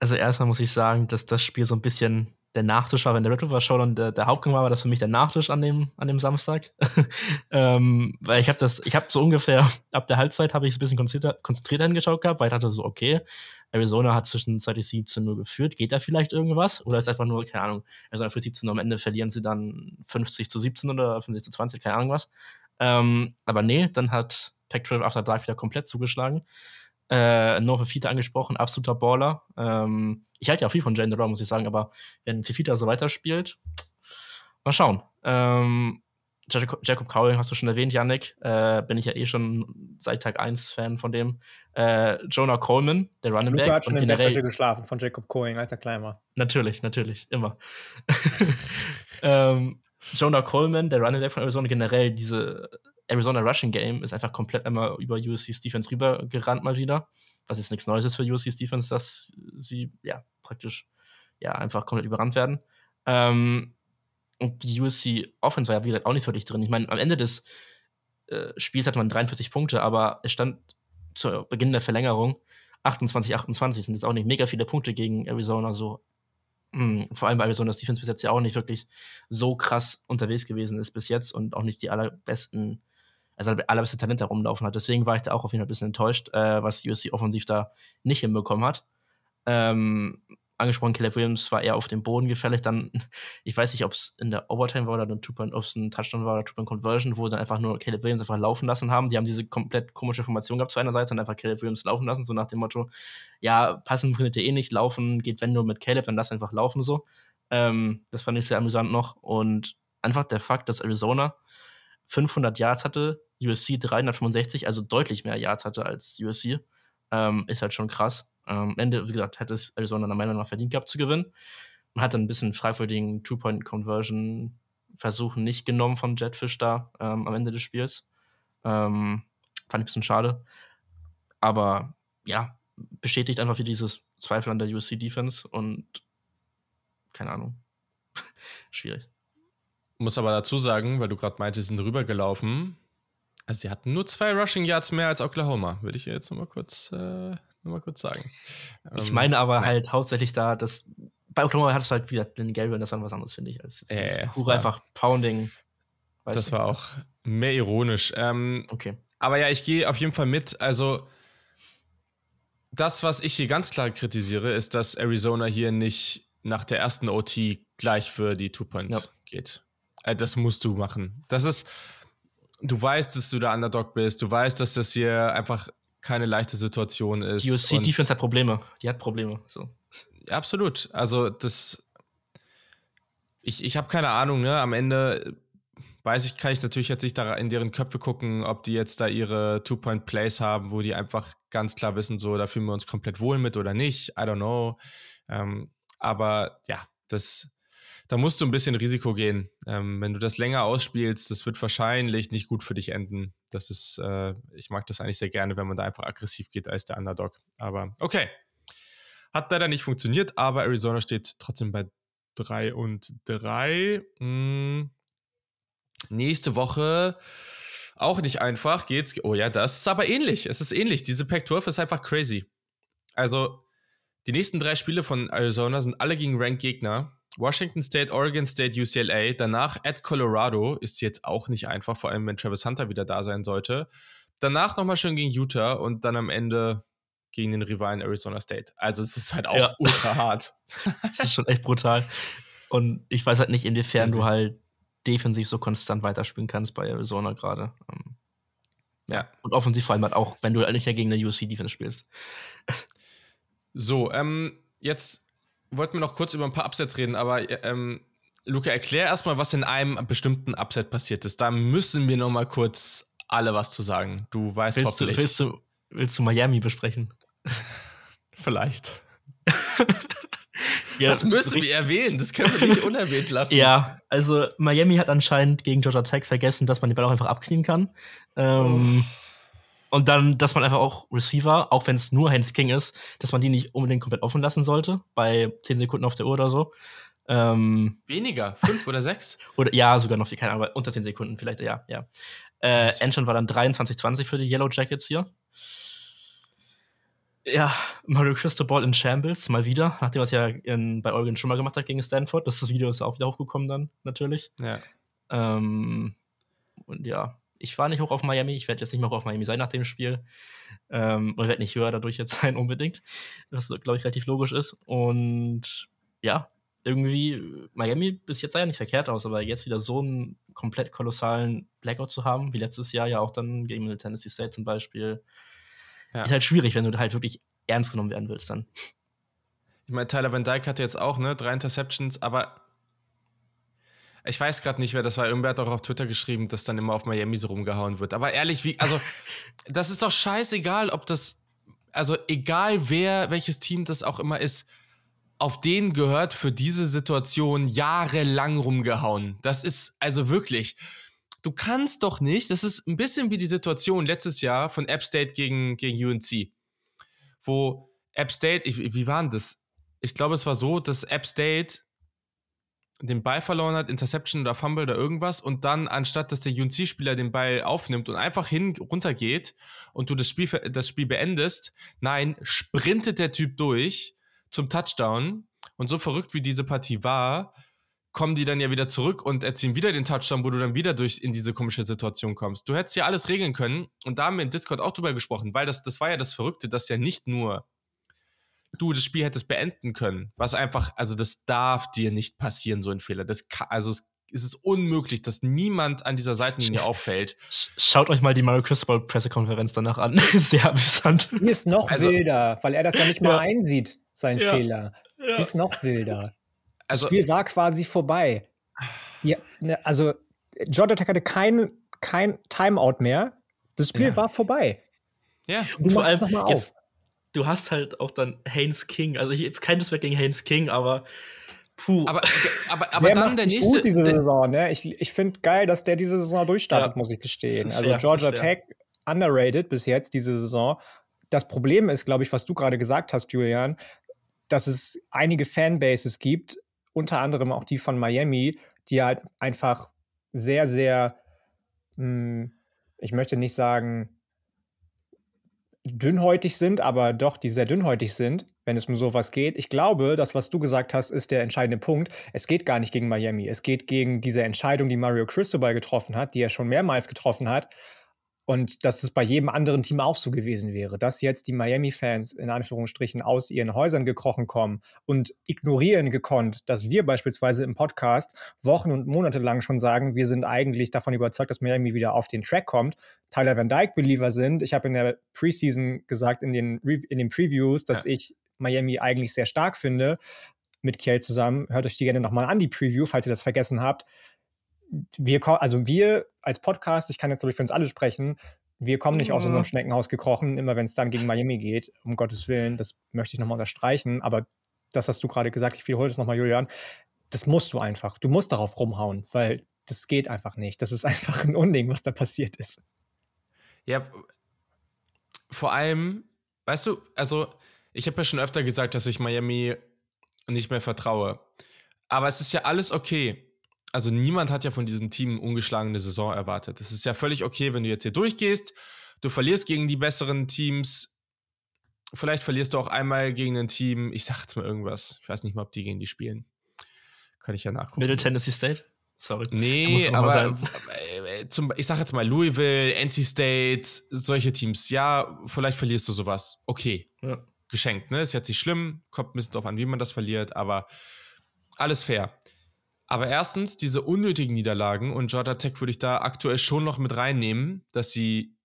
Also erstmal muss ich sagen, dass das Spiel so ein bisschen der Nachtisch war, wenn der Red River Showdown der, der Hauptgang war, war das für mich der Nachtisch an dem, an dem Samstag. ähm, weil ich habe das, ich habe so ungefähr ab der Halbzeit habe ich ein bisschen konzentrierter, konzentrierter hingeschaut gehabt, weil ich dachte so, okay, Arizona hat zwischenzeitlich 17 nur geführt, geht da vielleicht irgendwas? Oder ist einfach nur, keine Ahnung, Arizona für 17 am Ende verlieren sie dann 50 zu 17 oder 50 zu 20, keine Ahnung was. Ähm, aber nee, dann hat Pac-12 After Dark wieder komplett zugeschlagen äh, noch Fifita angesprochen, absoluter Baller. Ähm, ich halte ja auch viel von Jane Raw, muss ich sagen, aber wenn Fifita so weiterspielt, mal schauen. Ähm, Jacob, Jacob Cowling hast du schon erwähnt, Yannick. Äh, bin ich ja eh schon seit Tag 1 Fan von dem. Äh, Jonah Coleman, der Running Luca Back. hat schon in der Bettwäsche geschlafen von Jacob Cowling, als er klein war. Natürlich, natürlich, immer. ähm, Jonah Coleman, der Running Back von Arizona, generell diese Arizona Rushing Game ist einfach komplett einmal über USC's Defense rübergerannt mal wieder. Was jetzt nichts Neues ist für USC's Defense, dass sie ja praktisch ja einfach komplett überrannt werden. Ähm, und die USC Offense war ja, wie gesagt, auch nicht völlig drin. Ich meine, am Ende des äh, Spiels hatte man 43 Punkte, aber es stand zu Beginn der Verlängerung 28, 28 sind jetzt auch nicht mega viele Punkte gegen Arizona so. Mh, hm, vor allem, weil Arizona's Defense bis jetzt ja auch nicht wirklich so krass unterwegs gewesen ist bis jetzt und auch nicht die allerbesten also allerbeste Talent herumlaufen hat. Deswegen war ich da auch auf jeden Fall ein bisschen enttäuscht, äh, was USC offensiv da nicht hinbekommen hat. Ähm, angesprochen, Caleb Williams war eher auf dem Boden gefällig. Dann, ich weiß nicht, ob es in der Overtime war oder ob es ein Touchdown war oder Two-Point-Conversion, wo dann einfach nur Caleb Williams einfach laufen lassen haben. Die haben diese komplett komische Formation gehabt zu einer Seite und einfach Caleb Williams laufen lassen, so nach dem Motto, ja, passen findet ihr eh nicht, laufen geht wenn nur mit Caleb, dann lass einfach laufen so. Ähm, das fand ich sehr amüsant noch und einfach der Fakt, dass Arizona 500 Yards hatte, USC 365, also deutlich mehr Yards hatte als USC, ähm, ist halt schon krass. Ähm, am Ende, wie gesagt, hätte es Arizona meiner Meinung nach verdient gehabt zu gewinnen. Man hat dann ein bisschen fragwürdigen Two-Point-Conversion-Versuch nicht genommen von Jetfish da ähm, am Ende des Spiels. Ähm, fand ich ein bisschen schade. Aber ja, bestätigt einfach für dieses Zweifel an der USC-Defense und keine Ahnung. Schwierig. Muss aber dazu sagen, weil du gerade meintest, sie sind rübergelaufen. Also sie hatten nur zwei Rushing Yards mehr als Oklahoma, würde ich jetzt nochmal kurz, äh, noch kurz sagen. Ich ähm, meine aber nein. halt hauptsächlich da, dass bei Oklahoma hattest du halt wieder den und das war was anderes, finde ich, als jetzt äh, pure einfach Pounding. Das war auch mehr ironisch. Ähm, okay. Aber ja, ich gehe auf jeden Fall mit. Also das, was ich hier ganz klar kritisiere, ist, dass Arizona hier nicht nach der ersten OT gleich für die Two-Point ja. geht. Äh, das musst du machen. Das ist, du weißt, dass du der Underdog bist, du weißt, dass das hier einfach keine leichte Situation ist. Die USC Defense hat Probleme. Die hat Probleme. So. Absolut. Also das. Ich, ich habe keine Ahnung, ne? Am Ende weiß ich, kann ich natürlich jetzt nicht da in deren Köpfe gucken, ob die jetzt da ihre Two-Point-Plays haben, wo die einfach ganz klar wissen, so, da fühlen wir uns komplett wohl mit oder nicht. I don't know. Ähm, aber ja, das da musst du ein bisschen Risiko gehen. Ähm, wenn du das länger ausspielst, das wird wahrscheinlich nicht gut für dich enden. Das ist, äh, ich mag das eigentlich sehr gerne, wenn man da einfach aggressiv geht als der Underdog. Aber okay. Hat leider nicht funktioniert, aber Arizona steht trotzdem bei 3 und 3. Hm. Nächste Woche auch nicht einfach geht's. Oh ja, das ist aber ähnlich. Es ist ähnlich. Diese Pac-12 ist einfach crazy. Also, die nächsten drei Spiele von Arizona sind alle gegen Ranked-Gegner. Washington State, Oregon State, UCLA. Danach at Colorado ist jetzt auch nicht einfach, vor allem wenn Travis Hunter wieder da sein sollte. Danach nochmal schön gegen Utah und dann am Ende gegen den Rivalen Arizona State. Also es ist halt auch ja. ultra hart. das ist schon echt brutal. Und ich weiß halt nicht, inwiefern du halt defensiv so konstant weiterspielen kannst bei Arizona gerade. Ähm, ja. Und offensiv vor allem halt auch, wenn du halt nicht ja gegen eine USC-Defense spielst. So, ähm, jetzt wollten wir noch kurz über ein paar Upsets reden, aber ähm, Luca, erklär erstmal, was in einem bestimmten Upset passiert ist. Da müssen wir noch mal kurz alle was zu sagen. Du weißt willst hoffentlich. Du, willst, du, willst du Miami besprechen? Vielleicht. ja, das müssen wir erwähnen, das können wir nicht unerwähnt lassen. Ja, also Miami hat anscheinend gegen Georgia Tech vergessen, dass man den Ball auch einfach abknien kann. Ähm, oh. Und dann, dass man einfach auch Receiver, auch wenn es nur Hands King ist, dass man die nicht unbedingt komplett offen lassen sollte, bei 10 Sekunden auf der Uhr oder so. Ähm, Weniger, fünf oder sechs? Oder ja, sogar noch viel, keine Ahnung, aber unter 10 Sekunden vielleicht, ja, ja. Äh, Enchant war dann 23-20 für die Yellow Jackets hier. Ja, Mario Cristobal in Shambles, mal wieder, nachdem er es ja in, bei Oregon schon mal gemacht hat gegen Stanford. Das, das Video ist auch wieder hochgekommen dann, natürlich. Ja. Ähm, und ja, ich war nicht hoch auf Miami, ich werde jetzt nicht mehr hoch auf Miami sein nach dem Spiel. Ähm, und werde nicht höher dadurch jetzt sein, unbedingt. Was, glaube ich, relativ logisch ist. Und ja, irgendwie, Miami bis jetzt sah ja nicht verkehrt aus, aber jetzt wieder so einen komplett kolossalen Blackout zu haben, wie letztes Jahr ja auch dann gegen Tennessee State zum Beispiel, ja. Ist halt schwierig, wenn du halt wirklich ernst genommen werden willst dann. Ich meine, Tyler Van Dyke hatte jetzt auch, ne, drei Interceptions, aber ich weiß gerade nicht, wer das war. Irgendwer hat auch auf Twitter geschrieben, dass dann immer auf Miami so rumgehauen wird. Aber ehrlich, wie, also, das ist doch scheißegal, ob das, also egal wer, welches Team das auch immer ist, auf den gehört für diese Situation jahrelang rumgehauen. Das ist also wirklich du kannst doch nicht, das ist ein bisschen wie die Situation letztes Jahr von App State gegen, gegen UNC, wo App State, ich, wie war denn das? Ich glaube, es war so, dass App State den Ball verloren hat, Interception oder Fumble oder irgendwas und dann anstatt, dass der UNC-Spieler den Ball aufnimmt und einfach hin runter geht und du das Spiel, das Spiel beendest, nein, sprintet der Typ durch zum Touchdown und so verrückt wie diese Partie war, kommen die dann ja wieder zurück und erzielen wieder den Touchdown, wo du dann wieder durch in diese komische Situation kommst. Du hättest ja alles regeln können und da haben wir in Discord auch drüber gesprochen, weil das, das war ja das Verrückte, dass ja nicht nur du das Spiel hättest beenden können, was einfach, also das darf dir nicht passieren, so ein Fehler. Das kann, also es, es ist unmöglich, dass niemand an dieser Seitenlinie auffällt. Schaut euch mal die Mario Cristobal Pressekonferenz danach an. Sehr amüsant. Die ist noch also, wilder, weil er das ja nicht mal ja. einsieht, sein ja. Fehler. Ja. Die ist noch wilder. Also, das Spiel war quasi vorbei. Ja, ne, also Tech hatte kein, kein Timeout mehr. Das Spiel ja. war vorbei. Ja, und vor allem jetzt, du hast halt auch dann Haynes King. Also jetzt kein Disrespect gegen Haynes King, aber puh. Aber, aber, aber dann der nächste. Gut diese Saison, ne? Ich, ich finde geil, dass der diese Saison durchstartet, ja. muss ich gestehen. Also fair, Georgia Tech underrated bis jetzt diese Saison. Das Problem ist, glaube ich, was du gerade gesagt hast, Julian, dass es einige Fanbases gibt, unter anderem auch die von Miami, die halt einfach sehr, sehr, mh, hm, ich möchte nicht sagen, dünnhäutig sind, aber doch, die sehr dünnhäutig sind, wenn es um sowas geht. Ich glaube, das, was du gesagt hast, ist der entscheidende Punkt. Es geht gar nicht gegen Miami. Es geht gegen diese Entscheidung, die Mario Cristobal getroffen hat, die er schon mehrmals getroffen hat, und dass es bei jedem anderen Team auch so gewesen wäre, dass jetzt die Miami-Fans in Anführungsstrichen aus ihren Häusern gekrochen kommen und ignorieren gekonnt, dass wir beispielsweise im Podcast Wochen und Monate lang schon sagen, wir sind eigentlich davon überzeugt, dass Miami wieder auf den Track kommt, Tyler Van Dyke-Believer sind. Ich habe in der Preseason gesagt, in den, in den Previews, dass ja. ich Miami eigentlich sehr stark finde, mit Kiel zusammen. Hört euch die gerne nochmal an, die Preview, falls ihr das vergessen habt wir, also wir als Podcast, ich kann jetzt glaube ich für uns alle sprechen, wir kommen nicht mhm. aus unserem Schneckenhaus gekrochen, immer wenn es dann gegen Miami geht, um Gottes Willen, das möchte ich nochmal unterstreichen, aber das hast du gerade gesagt, ich wiederhole das nochmal, Julian, das musst du einfach, du musst darauf rumhauen, weil das geht einfach nicht. Das ist einfach ein Unding, was da passiert ist. Ja, vor allem, weißt du, also ich habe ja schon öfter gesagt, dass ich Miami nicht mehr vertraue. Aber es ist ja alles okay also niemand hat ja von diesem Team ungeschlagene Saison erwartet. Es ist ja völlig okay, wenn du jetzt hier durchgehst, du verlierst gegen die besseren Teams, vielleicht verlierst du auch einmal gegen ein Team, ich sag jetzt mal irgendwas, ich weiß nicht mal, ob die gegen die spielen. Kann ich ja nachgucken. Middle Tennessee State? Sorry. Nee, aber äh, zum, ich sag jetzt mal Louisville, NC State, solche Teams. Ja, vielleicht verlierst du sowas. Okay. Ja. Geschenkt, ne? Ist jetzt nicht schlimm, kommt ein bisschen drauf an, wie man das verliert, aber alles fair. Aber erstens, diese unnötigen Niederlagen und Georgia Tech würde ich da aktuell schon noch mit reinnehmen, dass sie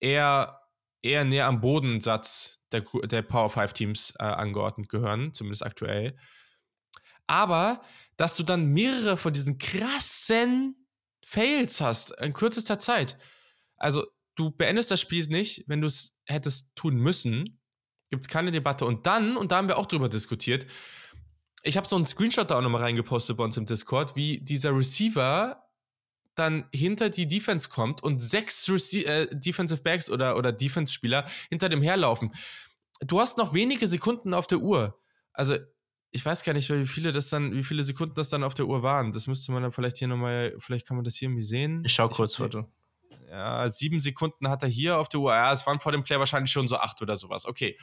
eher, eher näher am Bodensatz der, der Power 5 Teams äh, angeordnet gehören, zumindest aktuell. Aber, dass du dann mehrere von diesen krassen Fails hast in kürzester Zeit. Also, du beendest das Spiel nicht, wenn du es hättest tun müssen. Gibt es keine Debatte. Und dann, und da haben wir auch drüber diskutiert, ich habe so einen Screenshot da auch nochmal reingepostet bei uns im Discord, wie dieser Receiver dann hinter die Defense kommt und sechs Rece äh, Defensive Backs oder, oder Defense-Spieler hinter dem herlaufen. Du hast noch wenige Sekunden auf der Uhr. Also, ich weiß gar nicht, wie viele das dann, wie viele Sekunden das dann auf der Uhr waren. Das müsste man dann vielleicht hier nochmal, vielleicht kann man das hier irgendwie sehen. Ich schau kurz, warte. Ja, sieben Sekunden hat er hier auf der Uhr. Ja, es waren vor dem Play wahrscheinlich schon so acht oder sowas. Okay.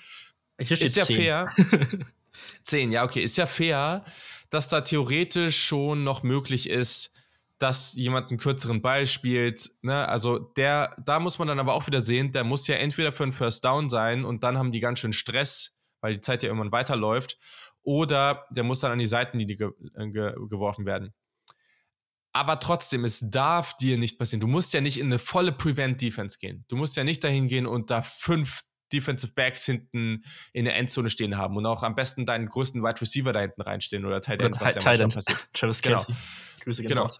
ist ja 10. fair. zehn, ja, okay. Ist ja fair, dass da theoretisch schon noch möglich ist, dass jemand einen kürzeren Ball spielt. Ne? Also der, da muss man dann aber auch wieder sehen, der muss ja entweder für einen First Down sein und dann haben die ganz schön Stress, weil die Zeit ja irgendwann weiterläuft, oder der muss dann an die Seitenlinie ge äh, ge geworfen werden. Aber trotzdem, es darf dir nicht passieren. Du musst ja nicht in eine volle Prevent-Defense gehen. Du musst ja nicht dahin gehen und da fünf Defensive Backs hinten in der Endzone stehen haben und auch am besten deinen größten Wide Receiver da hinten reinstehen oder Tight End, was ja passiert. Travis genau. Grüße genau. Raus.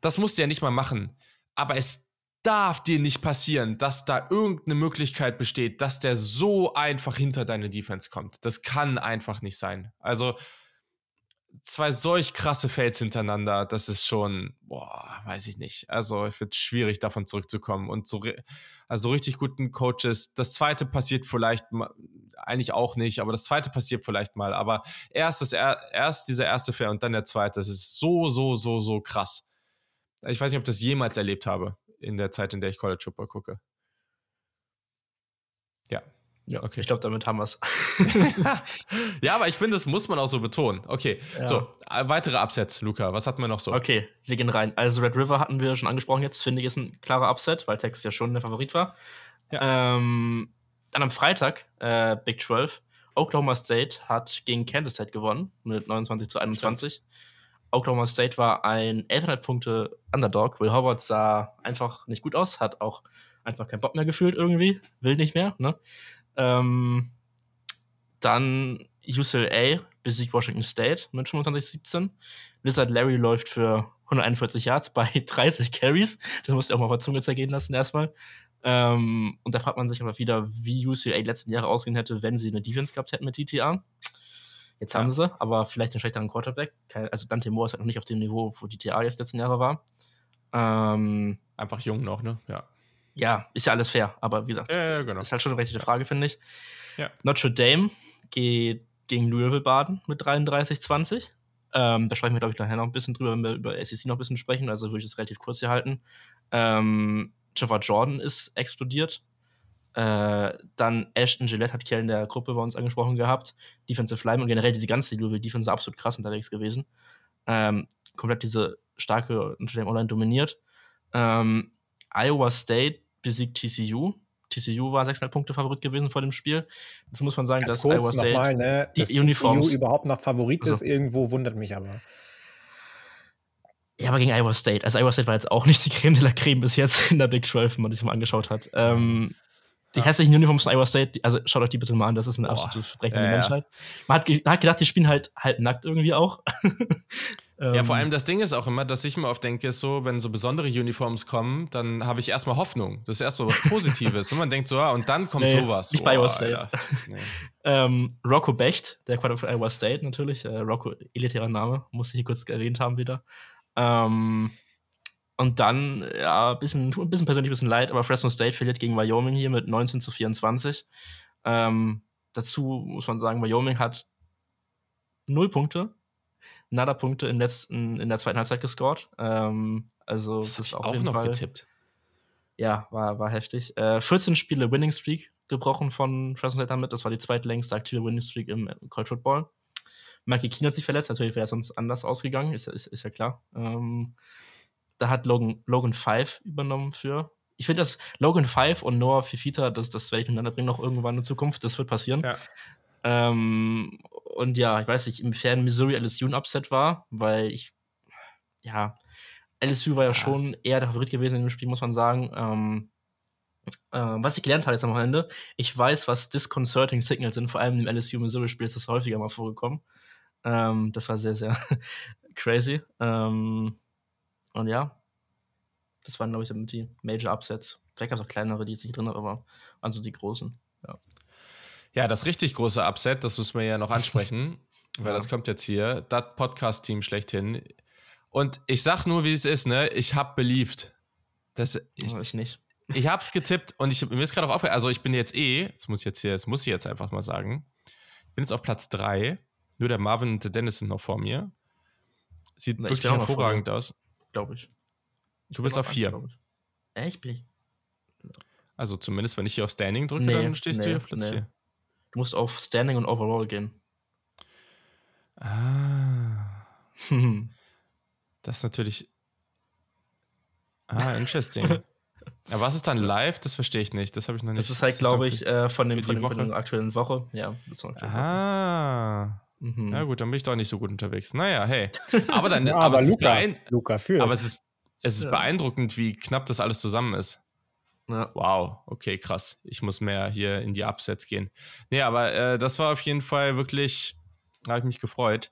Das musst du ja nicht mal machen. Aber es darf dir nicht passieren, dass da irgendeine Möglichkeit besteht, dass der so einfach hinter deine Defense kommt. Das kann einfach nicht sein. Also zwei solch krasse Fails hintereinander, das ist schon, boah, weiß ich nicht. Also es wird schwierig, davon zurückzukommen. Und so, also richtig guten Coaches, das zweite passiert vielleicht eigentlich auch nicht, aber das zweite passiert vielleicht mal. Aber erst, das, erst dieser erste Fail und dann der zweite, das ist so, so, so, so krass. Ich weiß nicht, ob ich das jemals erlebt habe in der Zeit, in der ich College Football gucke. Ja. Okay. Ich glaube, damit haben wir es. ja, aber ich finde, das muss man auch so betonen. Okay, ja. so, äh, weitere Upsets, Luca. Was hatten wir noch so? Okay, wir gehen rein. Also, Red River hatten wir schon angesprochen jetzt. Finde ich, ist ein klarer Upset, weil Texas ja schon der Favorit war. Ja. Ähm, dann am Freitag, äh, Big 12, Oklahoma State hat gegen Kansas State gewonnen mit 29 zu 21. Stimmt. Oklahoma State war ein 1100 Punkte Underdog. Will Howard sah einfach nicht gut aus, hat auch einfach keinen Bock mehr gefühlt irgendwie, will nicht mehr. Ne? Ähm, dann UCLA besiegt Washington State mit 25-17. Lizard Larry läuft für 141 Yards bei 30 Carries. Das musst du auch mal auf der Zunge zergehen lassen erstmal. Ähm, und da fragt man sich aber wieder, wie UCLA die letzten Jahre ausgehen hätte, wenn sie eine Defense gehabt hätten mit DTA. Jetzt haben sie, aber vielleicht einen schlechteren Quarterback. Also Dante Moore ist halt noch nicht auf dem Niveau, wo die TA jetzt letzten Jahre war. Ähm, Einfach jung noch, ne? Ja. Ja, ist ja alles fair, aber wie gesagt, ja, ja, genau. ist halt schon eine richtige Frage, finde ich. Ja. Notre Dame geht gegen Louisville Baden mit 33-20. Ähm, da sprechen wir, glaube ich, nachher noch ein bisschen drüber, wenn wir über SEC noch ein bisschen sprechen. Also würde ich es relativ kurz hier halten. Ähm, Jaffa Jordan ist explodiert. Äh, dann Ashton Gillette hat Kerl in der Gruppe bei uns angesprochen gehabt. Defensive Line und generell diese ganze Louisville Defense absolut krass unterwegs gewesen. Ähm, komplett diese starke Notre Dame Online dominiert. Ähm, Iowa State besiegt TCU. TCU war 600 Punkte Favorit gewesen vor dem Spiel. Jetzt muss man sagen, Ganz dass kurz Iowa State mal, ne, die dass Uniforms TCU überhaupt noch Favorit also. ist, irgendwo wundert mich aber. Ja, aber gegen Iowa State. Also Iowa State war jetzt auch nicht die Creme de la Creme bis jetzt in der Big 12, wenn man sich mal angeschaut hat. Ähm, die ja. hässlichen Uniforms von Iowa State, also schaut euch die bitte mal an, das ist eine absolute Verbrechen ja, der Menschheit. Man hat, hat, gedacht, die spielen halt halb nackt irgendwie auch. ja, vor ähm, allem das Ding ist auch immer, dass ich mir oft denke, so, wenn so besondere Uniforms kommen, dann habe ich erstmal Hoffnung. Das ist erstmal was Positives. und man denkt so, ah, und dann kommt nee, sowas. Nicht oh, bei Iowa State. Nee. ähm, Rocco Becht, der Quarterback von Iowa State natürlich. Äh, Rocco, elitärer Name, musste ich hier kurz erwähnt haben wieder. Ähm, und dann, ja, ein bisschen, ein bisschen persönlich, ein bisschen leid, aber Fresno State verliert gegen Wyoming hier mit 19 zu 24. Ähm, dazu muss man sagen, Wyoming hat null Punkte, nada Punkte in, letzten, in der zweiten Halbzeit gescored. Ähm, also, das, das ist auch, auch noch Fall, getippt. Ja, war, war heftig. Äh, 14 Spiele Winning Streak gebrochen von Fresno State damit. Das war die zweitlängste aktive Winning Streak im College Football. Mikey Keen hat sich verletzt, natürlich wäre es sonst anders ausgegangen, ist, ist, ist ja klar. Ähm, da hat Logan, Logan Five übernommen für. Ich finde, dass Logan Five und Noah Fifita, das, das werde ich miteinander bringen, noch irgendwann in Zukunft. Das wird passieren. Ja. Ähm, und ja, ich weiß nicht, inwiefern Missouri LSU ein Upset war, weil ich, ja, LSU war ja, ja. schon eher der Favorit gewesen in dem Spiel, muss man sagen. Ähm, äh, was ich gelernt habe jetzt am Wochenende, ich weiß, was disconcerting Signals sind, vor allem im LSU-Missouri-Spiel ist das häufiger mal vorgekommen. Ähm, das war sehr, sehr crazy. Ähm, und ja, das waren, glaube ich, die Major Upsets. Vielleicht gab es auch kleinere, die jetzt nicht drin haben, aber also die großen. Ja. Ja, das richtig große Upset, das müssen wir ja noch ansprechen, weil ja. das kommt jetzt hier. Das Podcast-Team schlechthin. Und ich sag nur, wie es ist, ne? Ich hab beliebt. Das, ich, ich nicht. Ich hab's getippt und ich, mir ist gerade auch aufgefallen, also ich bin jetzt eh, das muss ich jetzt hier, das muss ich jetzt einfach mal sagen, ich bin jetzt auf Platz 3. Nur der Marvin und der Dennis sind noch vor mir. Sieht Na, wirklich hervorragend aus. Glaube ich. Du bist auf 4. Echt? Bin ich? Also zumindest, wenn ich hier auf Standing drücke, nee, dann stehst nee, du hier auf Platz nee. 4. Du musst auf Standing und Overall gehen. Ah. das ist natürlich. Ah, interesting. Aber was ist dann live? Das verstehe ich nicht. Das habe ich noch nicht. Das ist halt, glaube ich, äh, von, dem, von, dem, von der aktuellen Woche. Ja, ah. Mhm. Ja, gut, dann bin ich doch nicht so gut unterwegs. Naja, hey. Aber dann. ja, aber, aber Luca, Luca führt. Aber es ist, es ist ja. beeindruckend, wie knapp das alles zusammen ist. Ja. Wow, okay, krass. Ich muss mehr hier in die Upsets gehen. Nee, aber äh, das war auf jeden Fall wirklich, habe ich mich gefreut.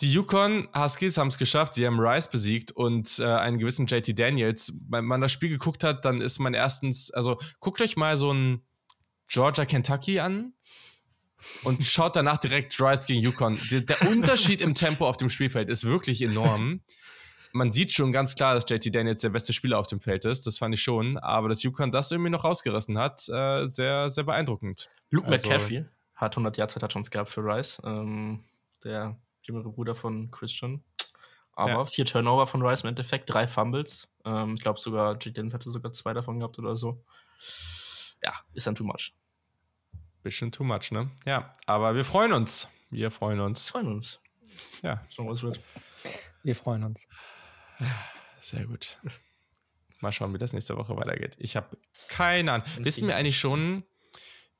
Die Yukon Huskies haben es geschafft, sie haben Rice besiegt und äh, einen gewissen JT Daniels. Wenn man das Spiel geguckt hat, dann ist man erstens, also guckt euch mal so ein Georgia Kentucky an und schaut danach direkt Rice gegen Yukon. Der, der Unterschied im Tempo auf dem Spielfeld ist wirklich enorm man sieht schon ganz klar, dass JT Daniels der beste Spieler auf dem Feld ist. Das fand ich schon. Aber dass Yukon das irgendwie noch rausgerissen hat, äh, sehr, sehr beeindruckend. Luke also, McCaffrey hat 100 Yards Touchdowns gehabt für Rice. Ähm, der jüngere Bruder von Christian. Aber ja. vier Turnover von Rice im Endeffekt, drei Fumbles. Ähm, ich glaube sogar, J. Dennis hatte sogar zwei davon gehabt oder so. Ja, ist dann too much. Bisschen too much, ne? Ja, aber wir freuen uns. Wir freuen uns. Wir freuen uns. Ja. Schauen, was wird. Wir freuen uns. Sehr gut. Mal schauen, wie das nächste Woche weitergeht. Ich habe keine Ahnung. Wissen wir eigentlich schon,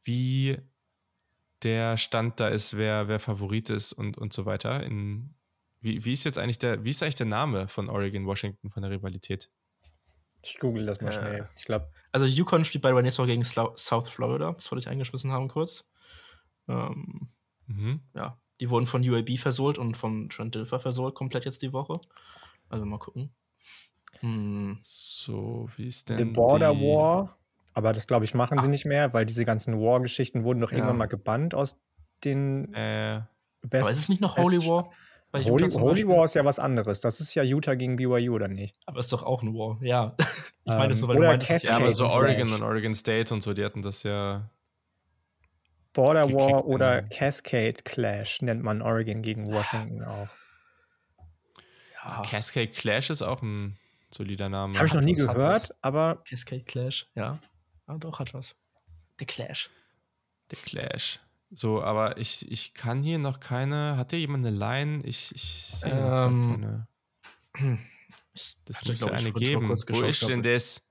wie der Stand da ist, wer, wer Favorit ist und, und so weiter? In, wie, wie ist jetzt eigentlich der, wie ist eigentlich der Name von Oregon Washington von der Rivalität? Ich google das mal äh, schnell. Ich glaube. Also Yukon spielt bei Renesor gegen South Florida. Das wollte ich eingeschmissen haben kurz. Ähm, mhm. Ja, die wurden von UAB versohlt und von Trent Dilfer versohlt komplett jetzt die Woche. Also mal gucken. Hm. So, wie ist denn. The Border die... War. Aber das, glaube ich, machen Ach. sie nicht mehr, weil diese ganzen War-Geschichten wurden doch ja. irgendwann mal gebannt aus den. Äh. West, aber ist es nicht noch Holy War? Holy, Holy, War ist ja was anderes. Das ist ja Utah gegen BYU, oder nicht? Aber ist doch auch ein War, ja. ich meine, um, so, weil oder du meintest, ja, aber so Oregon und Oregon State und so, die hatten das ja. Border War oder Cascade Clash nennt man Oregon gegen Washington auch. Ja. Cascade Clash ist auch ein solider Name. Habe ich noch nie gehört, aber. Cascade Clash, ja. Ah, doch, hat was. The Clash. The Clash. So, aber ich, ich kann hier noch keine. Hat hier jemand eine Line? Ich, ich sehe ähm, keine. Das müsste eine geben. Wo ist denn das?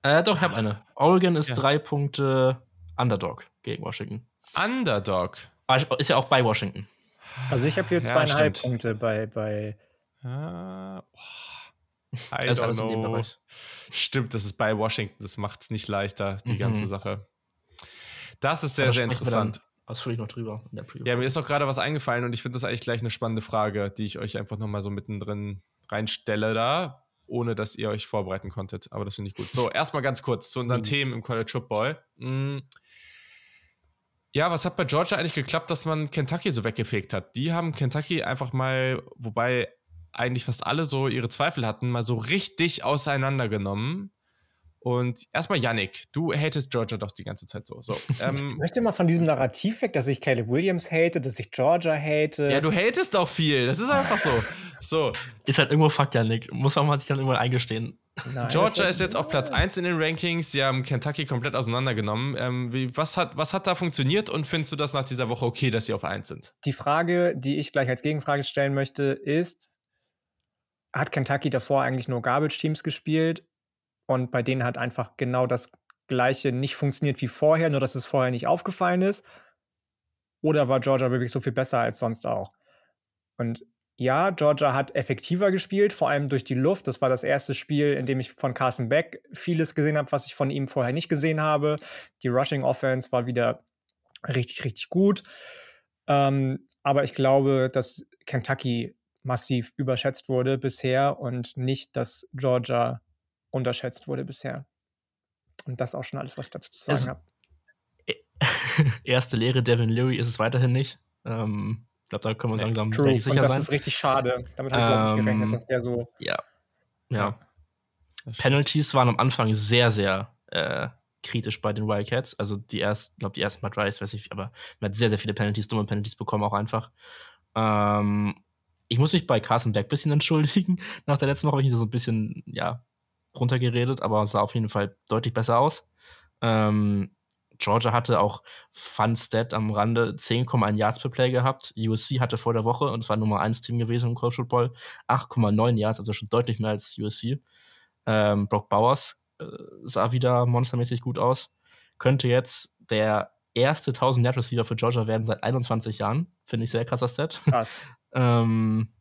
Äh, doch, ich habe eine. Oregon ist ja. drei Punkte Underdog gegen Washington. Underdog? Aber ist ja auch bei Washington. Also ich habe hier zweieinhalb ja, Punkte bei, bei Uh, I das don't know. Stimmt, das ist bei Washington. Das macht es nicht leichter, die mhm. ganze Sache. Das ist sehr, Aber sehr interessant. Ausführlich noch drüber. ja, mir ist auch gerade was eingefallen und ich finde das eigentlich gleich eine spannende Frage, die ich euch einfach nochmal so mittendrin reinstelle da, ohne dass ihr euch vorbereiten konntet. Aber das finde ich gut. So, erstmal ganz kurz zu unseren mhm. Themen im College Football. Mhm. Ja, was hat bei Georgia eigentlich geklappt, dass man Kentucky so weggefegt hat? Die haben Kentucky einfach mal, wobei eigentlich fast alle so ihre Zweifel hatten, mal so richtig auseinandergenommen. Und erstmal Yannick, du hatest Georgia doch die ganze Zeit so. so ähm, ich möchte mal von diesem Narrativ weg, dass ich Caleb Williams hate, dass ich Georgia hate. Ja, du hatest auch viel. Das ist einfach so. So. Ist halt irgendwo Fakt, Yannick. Muss man sich dann irgendwann eingestehen. Nein, Georgia ist jetzt auf Platz 1 in den Rankings. Sie haben Kentucky komplett auseinandergenommen. Ähm, wie, was, hat, was hat da funktioniert und findest du das nach dieser Woche okay, dass sie auf 1 sind? Die Frage, die ich gleich als Gegenfrage stellen möchte, ist: hat Kentucky davor eigentlich nur Garbage-Teams gespielt und bei denen hat einfach genau das Gleiche nicht funktioniert wie vorher, nur dass es vorher nicht aufgefallen ist? Oder war Georgia wirklich so viel besser als sonst auch? Und ja, Georgia hat effektiver gespielt, vor allem durch die Luft. Das war das erste Spiel, in dem ich von Carson Beck vieles gesehen habe, was ich von ihm vorher nicht gesehen habe. Die Rushing Offense war wieder richtig, richtig gut. Ähm, aber ich glaube, dass Kentucky massiv überschätzt wurde bisher und nicht, dass Georgia unterschätzt wurde bisher. Und das ist auch schon alles, was ich dazu zu sagen habe. Erste Lehre Devin Leary ist es weiterhin nicht. Ähm, ich glaube, da können wir langsam True. relativ sicher und das sein. ist richtig schade. Damit habe ich ähm, nicht gerechnet, dass der so. Ja. Ja. ja. Penalties waren am Anfang sehr, sehr äh, kritisch bei den Wildcats. Also die ersten, glaube die ersten paar Drives, weiß ich, aber man hat sehr, sehr viele Penalties, dumme Penalties bekommen auch einfach. Ähm, ich muss mich bei Carson Beck ein bisschen entschuldigen. Nach der letzten Woche habe ich ihn so ein bisschen, ja, runtergeredet, aber sah auf jeden Fall deutlich besser aus. Ähm, Georgia hatte auch Fun Stat am Rande 10,1 Yards per Play gehabt. USC hatte vor der Woche, und es war Nummer 1 Team gewesen im College Football, 8,9 Yards, also schon deutlich mehr als USC. Ähm, Brock Bowers äh, sah wieder monstermäßig gut aus. Könnte jetzt der erste 1000 Yard Receiver für Georgia werden seit 21 Jahren. Finde ich sehr krasser Stat. Krass. ähm,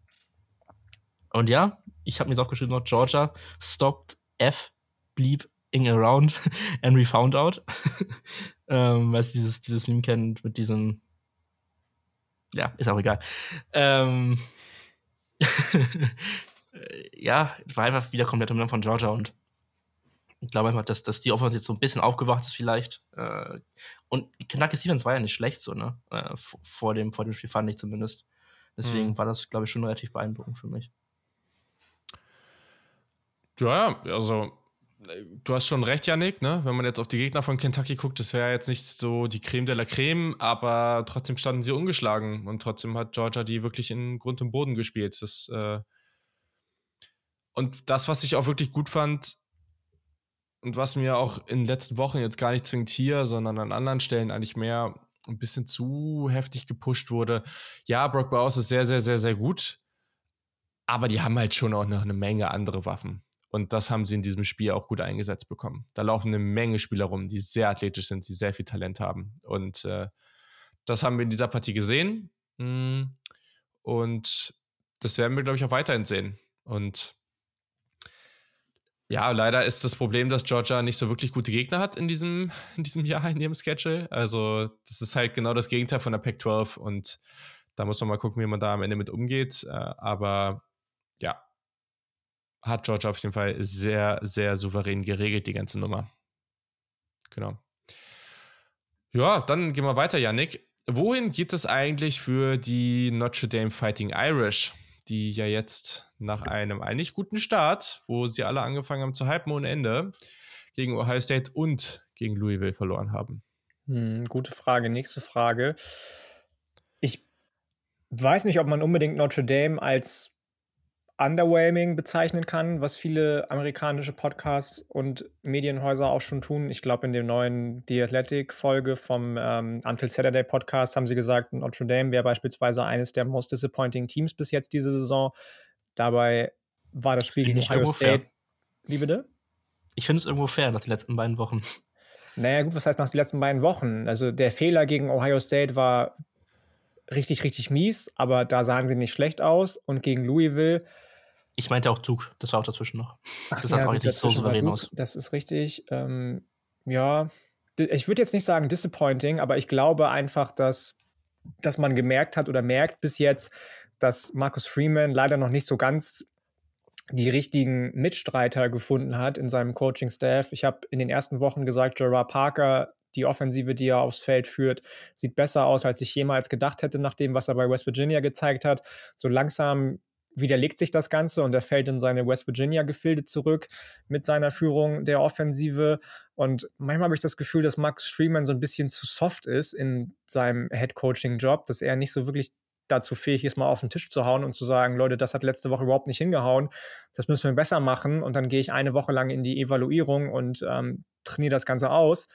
und ja, ich habe mir jetzt aufgeschrieben noch, Georgia stopped F blieb in around and we found out. ähm, weil dieses, dieses Meme kennt mit diesem. Ja, ist auch egal. Ähm, ja, war einfach wieder komplett im von Georgia und ich glaube einfach, dass, dass die Offense jetzt so ein bisschen aufgewacht ist, vielleicht. Äh, und Kentucky Stevens war ja nicht schlecht, so, ne? Äh, vor, dem, vor dem Spiel fand ich zumindest. Deswegen mhm. war das, glaube ich, schon relativ beeindruckend für mich. Ja, also du hast schon recht, Janik, ne? Wenn man jetzt auf die Gegner von Kentucky guckt, das wäre jetzt nicht so die Creme de la Creme, aber trotzdem standen sie ungeschlagen und trotzdem hat Georgia die wirklich in Grund und Boden gespielt. Das, äh und das, was ich auch wirklich gut fand und was mir auch in den letzten Wochen jetzt gar nicht zwingend hier, sondern an anderen Stellen eigentlich mehr ein bisschen zu heftig gepusht wurde. Ja, Brock Bowers ist sehr, sehr, sehr, sehr gut, aber die haben halt schon auch noch eine Menge andere Waffen. Und das haben sie in diesem Spiel auch gut eingesetzt bekommen. Da laufen eine Menge Spieler rum, die sehr athletisch sind, die sehr viel Talent haben. Und äh, das haben wir in dieser Partie gesehen. Mm, und das werden wir, glaube ich, auch weiterhin sehen. Und ja, leider ist das Problem, dass Georgia nicht so wirklich gute Gegner hat in diesem, in diesem Jahr in ihrem Schedule. Also, das ist halt genau das Gegenteil von der Pac-12 und da muss man mal gucken, wie man da am Ende mit umgeht. Äh, aber ja, hat Georgia auf jeden Fall sehr, sehr souverän geregelt, die ganze Nummer. Genau. Ja, dann gehen wir weiter, Yannick. Wohin geht es eigentlich für die Notre Dame Fighting Irish, die ja jetzt nach einem eigentlich guten Start, wo sie alle angefangen haben zu hypen ohne Ende, gegen Ohio State und gegen Louisville verloren haben? Hm, gute Frage. Nächste Frage. Ich weiß nicht, ob man unbedingt Notre Dame als underwhelming bezeichnen kann, was viele amerikanische Podcasts und Medienhäuser auch schon tun. Ich glaube, in der neuen The Athletic-Folge vom ähm, Until Saturday Podcast haben sie gesagt, Notre Dame wäre beispielsweise eines der most disappointing Teams bis jetzt diese Saison. Dabei war das Spiel gegen Ohio State. Fair. Wie bitte? Ich finde es irgendwo fair nach den letzten beiden Wochen. Naja, gut, was heißt nach den letzten beiden Wochen? Also der Fehler gegen Ohio State war richtig, richtig mies, aber da sahen sie nicht schlecht aus. Und gegen Louisville ich meinte auch Zug, das war auch dazwischen noch. Ach, das sah ja, auch nicht so souverän aus. Das ist richtig. Ähm, ja, ich würde jetzt nicht sagen disappointing, aber ich glaube einfach, dass, dass man gemerkt hat oder merkt bis jetzt, dass Marcus Freeman leider noch nicht so ganz die richtigen Mitstreiter gefunden hat in seinem Coaching-Staff. Ich habe in den ersten Wochen gesagt, Gerard Parker, die Offensive, die er aufs Feld führt, sieht besser aus, als ich jemals gedacht hätte, nach dem, was er bei West Virginia gezeigt hat. So langsam widerlegt sich das Ganze und er fällt in seine West Virginia-Gefilde zurück mit seiner Führung der Offensive. Und manchmal habe ich das Gefühl, dass Max Freeman so ein bisschen zu soft ist in seinem Head-Coaching-Job, dass er nicht so wirklich dazu fähig ist, mal auf den Tisch zu hauen und zu sagen, Leute, das hat letzte Woche überhaupt nicht hingehauen, das müssen wir besser machen. Und dann gehe ich eine Woche lang in die Evaluierung und ähm, trainiere das Ganze aus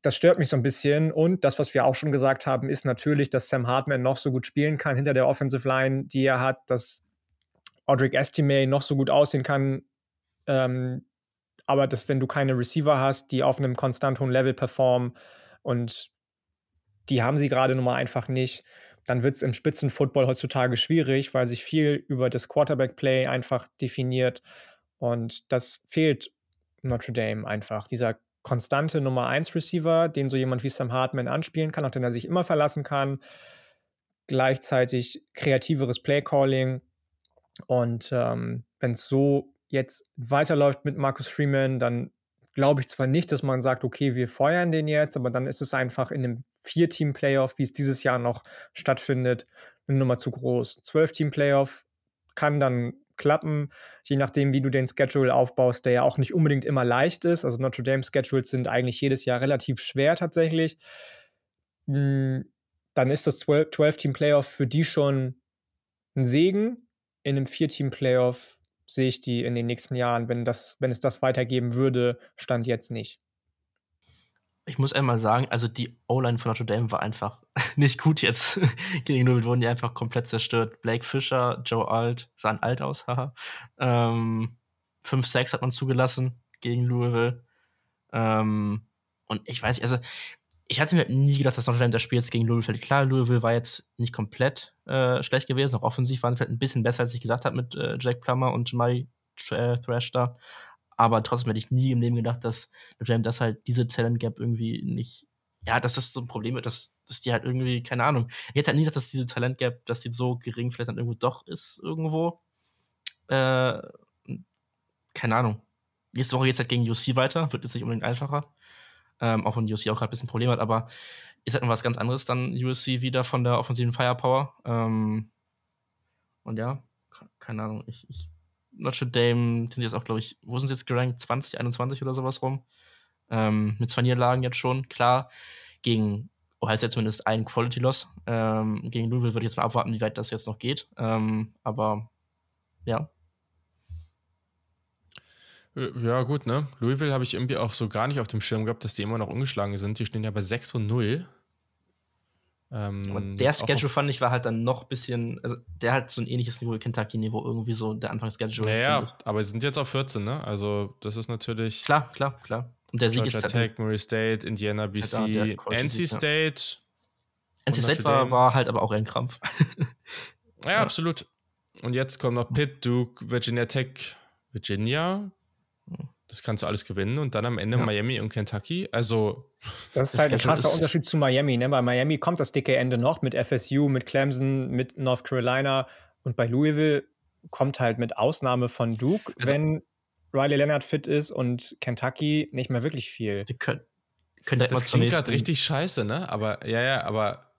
das stört mich so ein bisschen. Und das, was wir auch schon gesagt haben, ist natürlich, dass Sam Hartman noch so gut spielen kann hinter der Offensive Line, die er hat, dass Audric Estime noch so gut aussehen kann. Ähm, aber dass, wenn du keine Receiver hast, die auf einem konstant hohen Level performen und die haben sie gerade nun mal einfach nicht. Dann wird es im Spitzenfootball heutzutage schwierig, weil sich viel über das Quarterback-Play einfach definiert. Und das fehlt Notre Dame einfach. Dieser konstante Nummer 1 Receiver, den so jemand wie Sam Hartman anspielen kann, auf den er sich immer verlassen kann. Gleichzeitig kreativeres Play-Calling. Und ähm, wenn es so jetzt weiterläuft mit Marcus Freeman, dann glaube ich zwar nicht, dass man sagt, okay, wir feuern den jetzt, aber dann ist es einfach in einem Vier-Team-Playoff, wie es dieses Jahr noch stattfindet, eine Nummer zu groß. Zwölf-Team-Playoff kann dann klappen, je nachdem, wie du den Schedule aufbaust, der ja auch nicht unbedingt immer leicht ist. Also Notre Dame Schedules sind eigentlich jedes Jahr relativ schwer tatsächlich. Hm, dann ist das 12-Team-Playoff für die schon ein Segen. In einem Vier-Team-Playoff sehe ich die in den nächsten Jahren, wenn, das, wenn es das weitergeben würde, stand jetzt nicht. Ich muss einmal sagen, also die O-Line von Notre Dame war einfach nicht gut jetzt. Gegen Louisville wurden die einfach komplett zerstört. Blake Fisher, Joe Alt, sahen alt aus, haha. Ähm, 5-6 hat man zugelassen gegen Louisville. Ähm, und ich weiß also ich hatte mir nie gedacht, dass Notre Dame das Spiel jetzt gegen Louisville fällt. Klar, Louisville war jetzt nicht komplett äh, schlecht gewesen, auch offensiv waren vielleicht ein bisschen besser, als ich gesagt habe mit äh, Jack Plummer und Jamari äh, Thrash da. Aber trotzdem hätte ich nie im Leben gedacht, dass Notre Dame das halt diese Talent Gap irgendwie nicht. Ja, dass das so ein Problem ist, dass, dass die halt irgendwie, keine Ahnung. Ich hätte halt nie gedacht, dass diese Talent Gap, dass die so gering vielleicht dann irgendwo doch ist, irgendwo. Äh, keine Ahnung. Nächste Woche geht es halt gegen UC weiter, wird jetzt nicht unbedingt einfacher. Ähm, auch wenn USC auch gerade ein bisschen Problem hat, aber ist halt noch was ganz anderes dann USC wieder von der offensiven Firepower. Ähm, und ja, keine Ahnung, ich, ich Notre Dame sind jetzt auch, glaube ich, wo sind sie jetzt gerankt? 20, 21 oder sowas rum. Ähm, mit zwei Niederlagen jetzt schon, klar. Gegen Ohio State zumindest ein Quality Loss. Ähm, gegen Louisville würde ich jetzt mal abwarten, wie weit das jetzt noch geht. Ähm, aber ja, äh, ja, gut, ne? Louisville habe ich irgendwie auch so gar nicht auf dem Schirm gehabt, dass die immer noch ungeschlagen sind. Die stehen ja bei 6 und 0. Ähm, Aber der Schedule fand ich war halt dann noch ein bisschen, also der hat so ein ähnliches Niveau wie Kentucky-Niveau, irgendwie so der Anfangsschedule. Ja, ja, aber sie sind jetzt auf 14, ne? Also das ist natürlich. Klar, klar, klar. Und der Sieg Georgia ist halt Tech, Murray State, Indiana, BC, halt NC State. NC State war, war halt aber auch ein Krampf. ja, ja, absolut. Und jetzt kommen noch Pitt, Duke, Virginia Tech, Virginia, das kannst du alles gewinnen und dann am Ende ja. Miami und Kentucky. Also. Das ist halt ein krasser Unterschied zu Miami. Ne? Bei Miami kommt das dicke Ende noch mit FSU, mit Clemson, mit North Carolina und bei Louisville kommt halt mit Ausnahme von Duke, also, wenn Riley Leonard fit ist und Kentucky nicht mehr wirklich viel. Wir können, können da das klingt gerade richtig scheiße, ne? Aber ja, ja, aber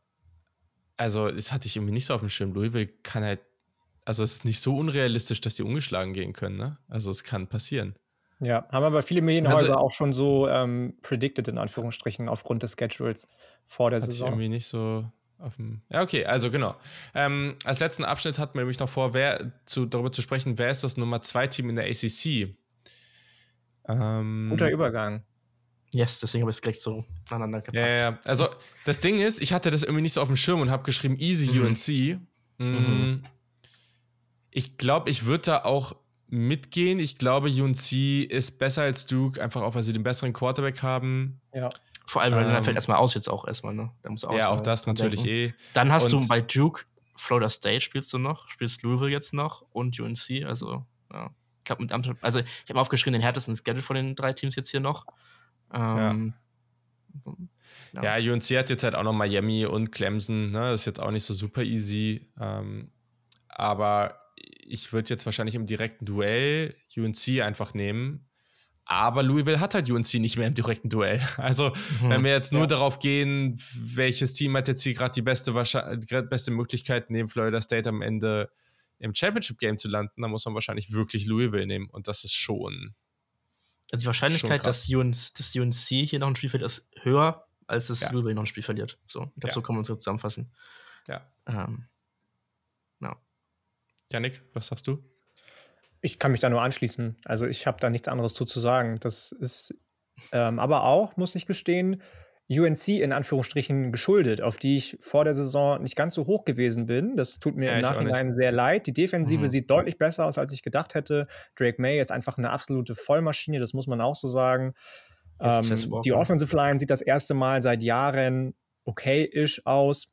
also das hatte ich irgendwie nicht so auf dem Schirm. Louisville kann halt, also es ist nicht so unrealistisch, dass die ungeschlagen gehen können, ne? Also es kann passieren. Ja, haben aber viele Medienhäuser also, auch schon so ähm, predicted, in Anführungsstrichen, aufgrund des Schedules vor der Saison. Ich irgendwie nicht so auf dem. Ja, okay, also genau. Ähm, als letzten Abschnitt hatten wir nämlich noch vor, wer zu, darüber zu sprechen, wer ist das Nummer 2 Team in der ACC? Ähm, Guter Übergang. Yes, deswegen habe ich es gleich so aneinander gepackt. Ja, ja, also das Ding ist, ich hatte das irgendwie nicht so auf dem Schirm und habe geschrieben Easy mhm. UNC. Mhm. Mm, ich glaube, ich würde da auch mitgehen. Ich glaube, UNC ist besser als Duke, einfach auch, weil sie den besseren Quarterback haben. Ja. Vor allem, weil ähm, er fällt erstmal aus jetzt auch erstmal, ne? Auch ja, auch das natürlich denken. eh. Dann hast und du bei Duke, Florida State spielst du noch, spielst Louisville jetzt noch und UNC, also ja. Ich glaube, mit also ich habe aufgeschrieben, den härtesten Schedule von den drei Teams jetzt hier noch. Ähm, ja. ja. UNC hat jetzt halt auch noch Miami und Clemson, ne? Das ist jetzt auch nicht so super easy. Ähm, aber ich würde jetzt wahrscheinlich im direkten Duell UNC einfach nehmen. Aber Louisville hat halt UNC nicht mehr im direkten Duell. Also, mhm, wenn wir jetzt nur ja. darauf gehen, welches Team hat jetzt hier gerade die beste, beste Möglichkeit, neben Florida State am Ende im Championship-Game zu landen, dann muss man wahrscheinlich wirklich Louisville nehmen. Und das ist schon. Also die Wahrscheinlichkeit, dass UNC, dass UNC hier noch ein Spiel verliert, ist höher, als dass ja. Louisville noch ein Spiel verliert. So, ich glaube, ja. so kann man uns zusammenfassen. Ja. Ähm, Janik, was sagst du? Ich kann mich da nur anschließen. Also ich habe da nichts anderes zu, zu sagen. Das ist ähm, aber auch, muss ich gestehen, UNC in Anführungsstrichen geschuldet, auf die ich vor der Saison nicht ganz so hoch gewesen bin. Das tut mir ja, im Nachhinein sehr leid. Die Defensive mhm. sieht deutlich besser aus, als ich gedacht hätte. Drake May ist einfach eine absolute Vollmaschine, das muss man auch so sagen. Ähm, die Offensive Line sieht das erste Mal seit Jahren okay-ish aus.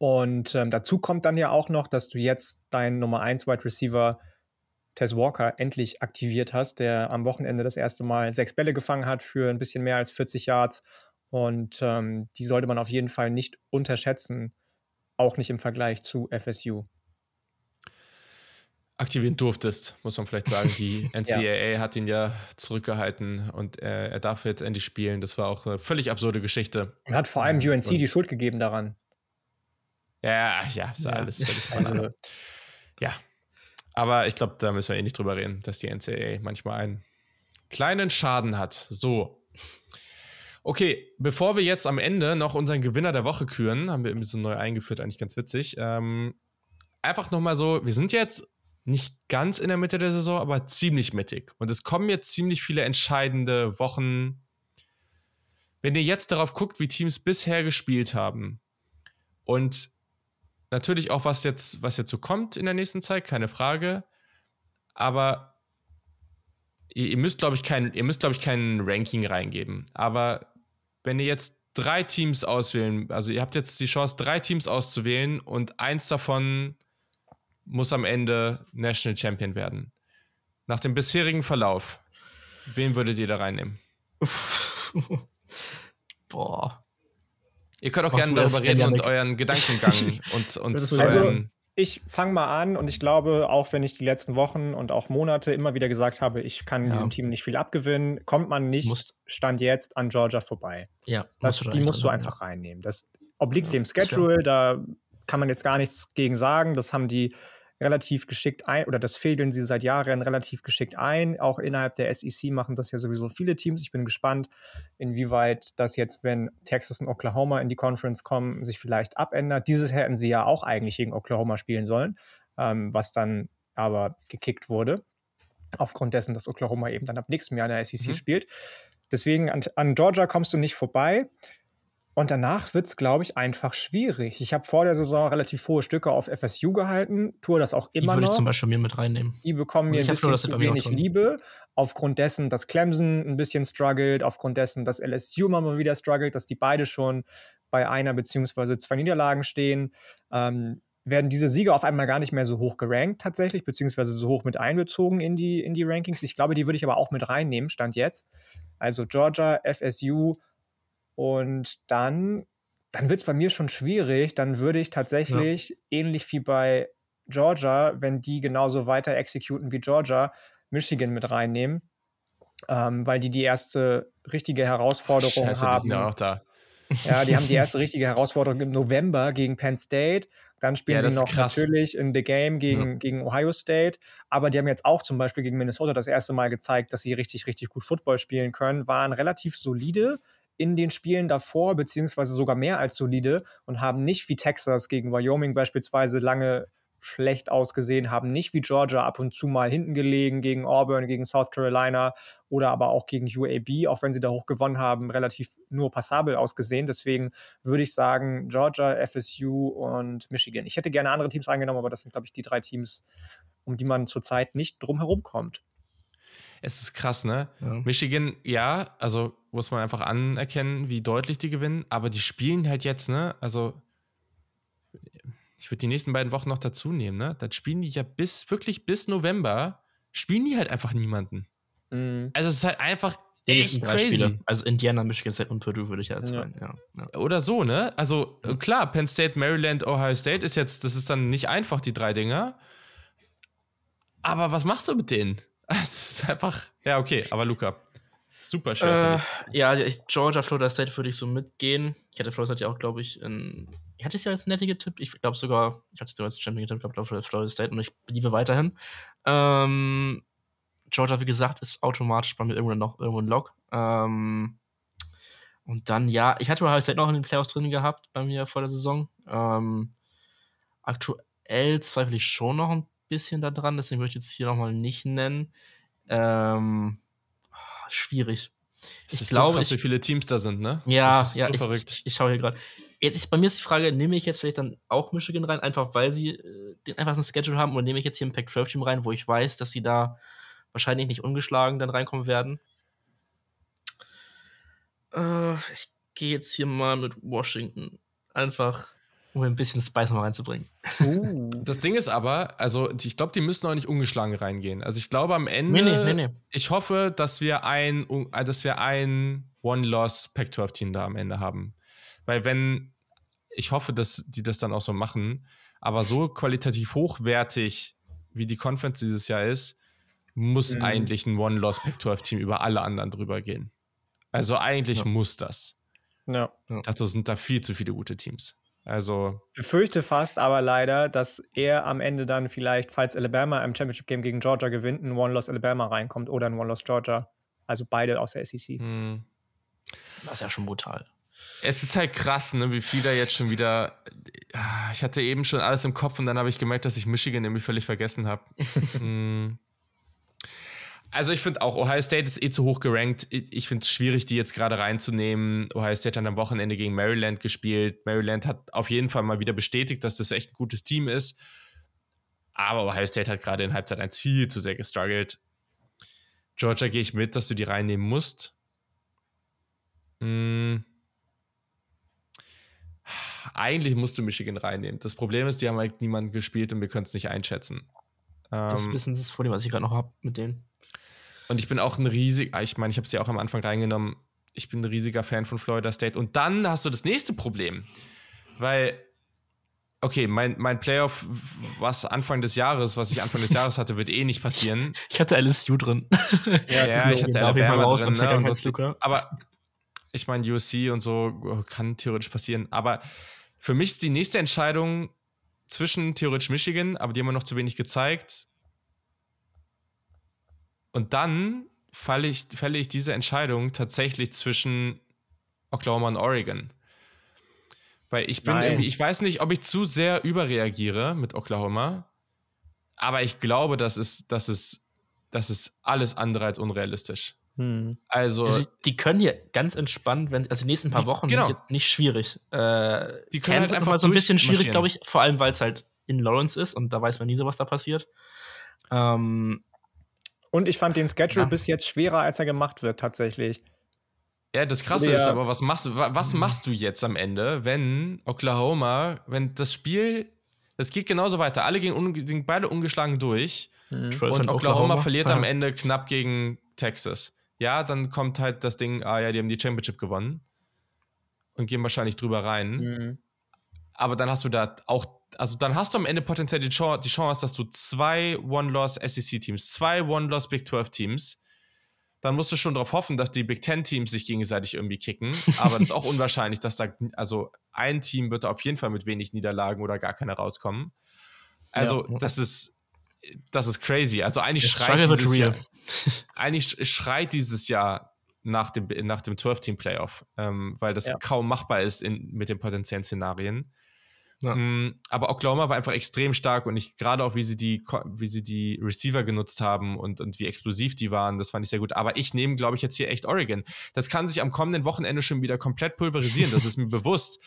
Und ähm, dazu kommt dann ja auch noch, dass du jetzt deinen Nummer 1 Wide Receiver Tess Walker endlich aktiviert hast, der am Wochenende das erste Mal sechs Bälle gefangen hat für ein bisschen mehr als 40 Yards. Und ähm, die sollte man auf jeden Fall nicht unterschätzen, auch nicht im Vergleich zu FSU. Aktivieren durftest, muss man vielleicht sagen. Die NCAA ja. hat ihn ja zurückgehalten und er, er, darf jetzt endlich spielen. Das war auch eine völlig absurde Geschichte. Und hat vor allem UNC und die Schuld gegeben daran. Ja, ja, ist ja. alles völlig also, Ja, aber ich glaube, da müssen wir eh nicht drüber reden, dass die NCAA manchmal einen kleinen Schaden hat. So. Okay, bevor wir jetzt am Ende noch unseren Gewinner der Woche küren, haben wir irgendwie so neu eingeführt, eigentlich ganz witzig. Ähm, einfach nochmal so, wir sind jetzt nicht ganz in der Mitte der Saison, aber ziemlich mittig. Und es kommen jetzt ziemlich viele entscheidende Wochen. Wenn ihr jetzt darauf guckt, wie Teams bisher gespielt haben und natürlich auch, was jetzt, was jetzt so kommt in der nächsten Zeit, keine Frage. Aber ihr, ihr müsst, glaube ich, kein, ihr müsst, glaube ich, kein Ranking reingeben. Aber wenn ihr jetzt drei Teams auswählen, also ihr habt jetzt die Chance, drei Teams auszuwählen und eins davon muss am Ende National Champion werden. Nach dem bisherigen Verlauf, wen würdet ihr da reinnehmen? Boah. Ihr könnt auch gerne darüber reden und euren Gedankengang und, und also, euren ich fange mal an und ich glaube, auch wenn ich die letzten Wochen und auch Monate immer wieder gesagt habe, ich kann ja. diesem Team nicht viel abgewinnen, kommt man nicht, musst, Stand jetzt, an Georgia vorbei. Ja, das, die musst du einfach reinnehmen. Das obliegt ja, dem Schedule, da kann man jetzt gar nichts gegen sagen. Das haben die relativ geschickt ein, oder das fädeln sie seit Jahren relativ geschickt ein. Auch innerhalb der SEC machen das ja sowieso viele Teams. Ich bin gespannt, inwieweit das jetzt, wenn Texas und Oklahoma in die Conference kommen, sich vielleicht abändert. Dieses hätten sie ja auch eigentlich gegen Oklahoma spielen sollen, ähm, was dann aber gekickt wurde. Aufgrund dessen, dass Oklahoma eben dann ab nächstem Jahr in der SEC mhm. spielt. Deswegen an, an Georgia kommst du nicht vorbei. Und danach wird es, glaube ich, einfach schwierig. Ich habe vor der Saison relativ hohe Stücke auf FSU gehalten, tue das auch immer noch. Die würde ich zum Beispiel mir mit reinnehmen. Die bekommen mir ein bisschen zu wenig Liebe, aufgrund dessen, dass Clemson ein bisschen struggelt, aufgrund dessen, dass LSU mal wieder struggelt, dass die beide schon bei einer beziehungsweise zwei Niederlagen stehen. Ähm, werden diese Siege auf einmal gar nicht mehr so hoch gerankt tatsächlich, beziehungsweise so hoch mit einbezogen in die, in die Rankings. Ich glaube, die würde ich aber auch mit reinnehmen, Stand jetzt. Also Georgia, FSU, und dann, dann wird es bei mir schon schwierig. Dann würde ich tatsächlich, ja. ähnlich wie bei Georgia, wenn die genauso weiter exekuten wie Georgia, Michigan mit reinnehmen. Ähm, weil die die erste richtige Herausforderung Scheiße, haben. Die sind ja auch da. Ja, die haben die erste richtige Herausforderung im November gegen Penn State. Dann spielen ja, sie noch natürlich in The Game gegen, ja. gegen Ohio State. Aber die haben jetzt auch zum Beispiel gegen Minnesota das erste Mal gezeigt, dass sie richtig, richtig gut Football spielen können. Waren relativ solide in den Spielen davor, beziehungsweise sogar mehr als solide und haben nicht wie Texas gegen Wyoming beispielsweise lange schlecht ausgesehen, haben nicht wie Georgia ab und zu mal hinten gelegen gegen Auburn, gegen South Carolina oder aber auch gegen UAB, auch wenn sie da hoch gewonnen haben, relativ nur passabel ausgesehen. Deswegen würde ich sagen Georgia, FSU und Michigan. Ich hätte gerne andere Teams eingenommen, aber das sind, glaube ich, die drei Teams, um die man zurzeit nicht drum herum kommt. Es ist krass, ne? Ja. Michigan, ja, also muss man einfach anerkennen, wie deutlich die gewinnen, aber die spielen halt jetzt, ne? Also, ich würde die nächsten beiden Wochen noch dazu nehmen, ne? Dann spielen die ja bis, wirklich bis November, spielen die halt einfach niemanden. Mhm. Also, es ist halt einfach echt crazy. Spiele. Also, Indiana, Michigan State und Purdue würde ich als ja. rein, ja. ja. Oder so, ne? Also, klar, Penn State, Maryland, Ohio State ist jetzt, das ist dann nicht einfach, die drei Dinger. Aber was machst du mit denen? Es ist einfach, ja, okay, aber Luca, super schwer. Äh, ja, ich, Georgia, Florida State würde ich so mitgehen. Ich hatte Florida State ja auch, glaube ich, in, ich hatte es ja als nette getippt. Ich glaube sogar, ich hatte es sogar als Champion getippt, glaube ich, Florida State und ich liebe weiterhin. Ähm, Georgia, wie gesagt, ist automatisch bei mir irgendwo noch irgendwo ein Lock. Ähm, und dann, ja, ich hatte Ohio State noch in den Playoffs drin gehabt bei mir vor der Saison. Ähm, aktuell zweifle ich schon noch ein bisschen da dran, deswegen würde ich jetzt hier nochmal nicht nennen. Ähm, schwierig. ich glaube, so krass, wie viele Teams da sind, ne? Ja, ja, so ich, verrückt. Ich, ich, schaue hier gerade. Jetzt ist bei mir ist die Frage, nehme ich jetzt vielleicht dann auch Michigan rein, einfach weil sie äh, den einfachsten Schedule haben, oder nehme ich jetzt hier ein Pac-12-Team rein, wo ich weiß, dass sie da wahrscheinlich nicht ungeschlagen dann reinkommen werden? Äh, ich gehe jetzt hier mal mit Washington. Einfach, um ein bisschen Spice mal reinzubringen. Uh. Das Ding ist aber, also ich glaube, die müssen auch nicht ungeschlagen reingehen. Also ich glaube am Ende, nee, nee, nee, ich hoffe, dass wir ein, dass wir ein One-Loss Pac-12-Team da am Ende haben. Weil wenn, ich hoffe, dass die das dann auch so machen, aber so qualitativ hochwertig, wie die Conference dieses Jahr ist, muss mhm. eigentlich ein One-Loss Pac-12-Team über alle anderen drüber gehen. Also eigentlich ja. muss das. Ja. Dazu sind da viel zu viele gute Teams. Also. Ich befürchte fast aber leider, dass er am Ende dann vielleicht, falls Alabama im Championship Game gegen Georgia gewinnt, ein One-Loss Alabama reinkommt oder ein One-Loss Georgia. Also beide aus der SEC. Hm. Das ist ja schon brutal. Es ist halt krass, ne, wie viel da jetzt schon wieder. Ah, ich hatte eben schon alles im Kopf und dann habe ich gemerkt, dass ich Michigan irgendwie völlig vergessen habe. hm. Also ich finde auch, Ohio State ist eh zu hoch gerankt. Ich finde es schwierig, die jetzt gerade reinzunehmen. Ohio State hat am Wochenende gegen Maryland gespielt. Maryland hat auf jeden Fall mal wieder bestätigt, dass das echt ein gutes Team ist. Aber Ohio State hat gerade in Halbzeit 1 viel zu sehr gestruggelt. Georgia gehe ich mit, dass du die reinnehmen musst. Hm. Eigentlich musst du Michigan reinnehmen. Das Problem ist, die haben halt niemanden gespielt und wir können es nicht einschätzen. Das ähm, ist das Problem, was ich gerade noch habe mit denen. Und ich bin auch ein riesig, ah, ich meine, ich habe es ja auch am Anfang reingenommen, ich bin ein riesiger Fan von Florida State. Und dann hast du das nächste Problem, weil, okay, mein, mein Playoff, was Anfang des Jahres, was ich Anfang des Jahres hatte, wird eh nicht passieren. Ich hatte LSU drin. ja, ja ich hatte Alabama raus, drin. Ne, so, aber ich meine, USC und so kann theoretisch passieren. Aber für mich ist die nächste Entscheidung zwischen theoretisch Michigan, aber die haben wir noch zu wenig gezeigt, und dann falle ich, fälle ich diese Entscheidung tatsächlich zwischen Oklahoma und Oregon. Weil ich bin irgendwie, ich weiß nicht, ob ich zu sehr überreagiere mit Oklahoma, aber ich glaube, das ist, das ist, das ist alles andere als unrealistisch. Hm. Also, also, die können hier ganz entspannt, wenn, also die nächsten paar Wochen genau. sind jetzt nicht schwierig. Äh, die können halt einfach mal so ein bisschen schwierig, glaube ich, vor allem weil es halt in Lawrence ist und da weiß man nie so, was da passiert. Ähm, und ich fand den Schedule ja. bis jetzt schwerer, als er gemacht wird, tatsächlich. Ja, das Krasse ist aber, was machst, was mhm. machst du jetzt am Ende, wenn Oklahoma, wenn das Spiel, es geht genauso weiter, alle gehen, gehen beide ungeschlagen durch mhm. und Oklahoma, Oklahoma, verliert ja. am Ende knapp gegen Texas. Ja, dann kommt halt das Ding, ah ja, die haben die Championship gewonnen und gehen wahrscheinlich drüber rein. Mhm. Aber dann hast du da auch also dann hast du am Ende potenziell die Chance, die Chance dass du zwei One-Loss SEC-Teams, zwei One-Loss Big 12-Teams, dann musst du schon darauf hoffen, dass die Big 10-Teams sich gegenseitig irgendwie kicken. Aber das ist auch unwahrscheinlich, dass da, also ein Team wird auf jeden Fall mit wenig Niederlagen oder gar keine rauskommen. Also ja. das ist, das ist crazy. Also eigentlich schreit dieses Jahr, eigentlich schreit dieses Jahr nach dem, nach dem 12-Team-Playoff, ähm, weil das ja. kaum machbar ist in, mit den potenziellen Szenarien. Ja. Mm, aber Oklahoma war einfach extrem stark und ich gerade auch, wie sie die, wie sie die Receiver genutzt haben und, und wie explosiv die waren, das fand ich sehr gut. Aber ich nehme, glaube ich, jetzt hier echt Oregon. Das kann sich am kommenden Wochenende schon wieder komplett pulverisieren, das ist mir bewusst.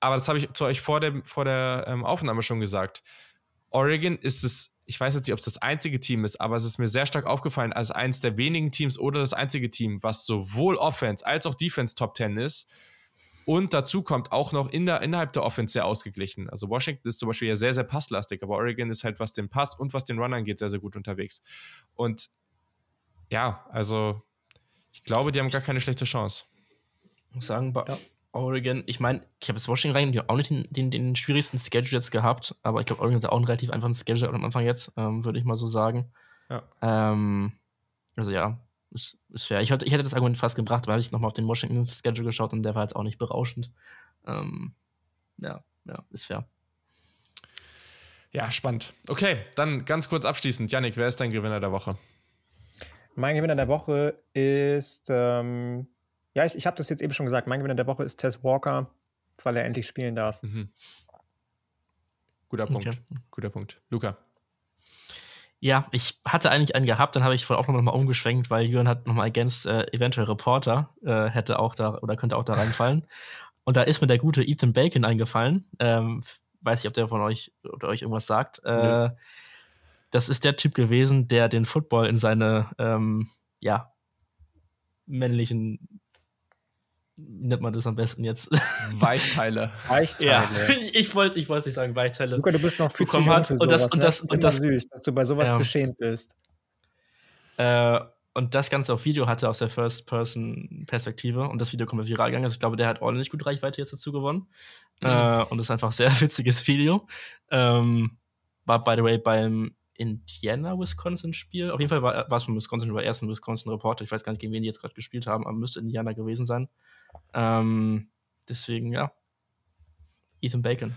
Aber das habe ich zu euch vor, dem, vor der ähm, Aufnahme schon gesagt. Oregon ist es, ich weiß jetzt nicht, ob es das einzige Team ist, aber es ist mir sehr stark aufgefallen als eines der wenigen Teams oder das einzige Team, was sowohl Offense als auch Defense Top 10 ist und dazu kommt auch noch in der, innerhalb der Offense sehr ausgeglichen. Also Washington ist zum Beispiel ja sehr, sehr passlastig, aber Oregon ist halt, was den Pass und was den Run angeht, sehr, sehr gut unterwegs. Und ja, also ich glaube, die haben gar keine schlechte Chance. Ich muss sagen, bei ja. Oregon, ich meine, ich habe jetzt Washington rein, die haben auch nicht den, den, den, schwierigsten Schedule jetzt gehabt, aber ich glaube, Oregon hat auch einen relativ einfachen Schedule am Anfang jetzt, ähm, würde ich mal so sagen. Ja. Ähm, also ja, ist, ist fair. Ich, hatte, ich hätte das Argument fast gebracht, weil ich nochmal auf den Washington-Schedule geschaut und der war jetzt auch nicht berauschend. Ähm, ja, ja, ist fair. Ja, spannend. Okay, dann ganz kurz abschließend. Yannick, wer ist dein Gewinner der Woche? Mein Gewinner der Woche ist, ähm, ja, ich, ich habe das jetzt eben schon gesagt, mein Gewinner der Woche ist Tess Walker, weil er endlich spielen darf. Mhm. Guter Punkt. Okay. Guter Punkt. Luca. Ja, ich hatte eigentlich einen gehabt, dann habe ich vor Aufnahme nochmal umgeschwenkt, weil Jürgen hat nochmal ergänzt, äh, eventuell Reporter äh, hätte auch da oder könnte auch da reinfallen. Und da ist mir der gute Ethan Bacon eingefallen. Ähm, weiß nicht, ob der von euch oder euch irgendwas sagt. Äh, Das ist der Typ gewesen, der den Football in seine ähm, ja, männlichen nennt man das am besten jetzt? Weichteile. Weichteile. Ja, ich, ich wollte ich wollte nicht sagen Weichteile. Luca, du bist noch viel zu jung hat. für Und das- sowas, und ne? das- ist und immer das- süß, dass du bei sowas Ja. beschämt bist. Äh, und das Ganze auf Video hatte aus der First-Person-Perspektive. Und das Video kommt viral gegangen. Also ich glaube, der hat ordentlich gut Reichweite jetzt dazu gewonnen. Mhm. Äh, und ist einfach ein sehr witziges Video. Ähm, war, by the way, beim Indiana-Wisconsin-Spiel. Auf jeden Fall war, war es von Wisconsin, war erst ein Wisconsin-Reporter. Ich weiß gar nicht, gegen wen die jetzt gerade gespielt haben, aber müsste Indiana gewesen sein. Ähm, deswegen, ja. Ethan Bacon.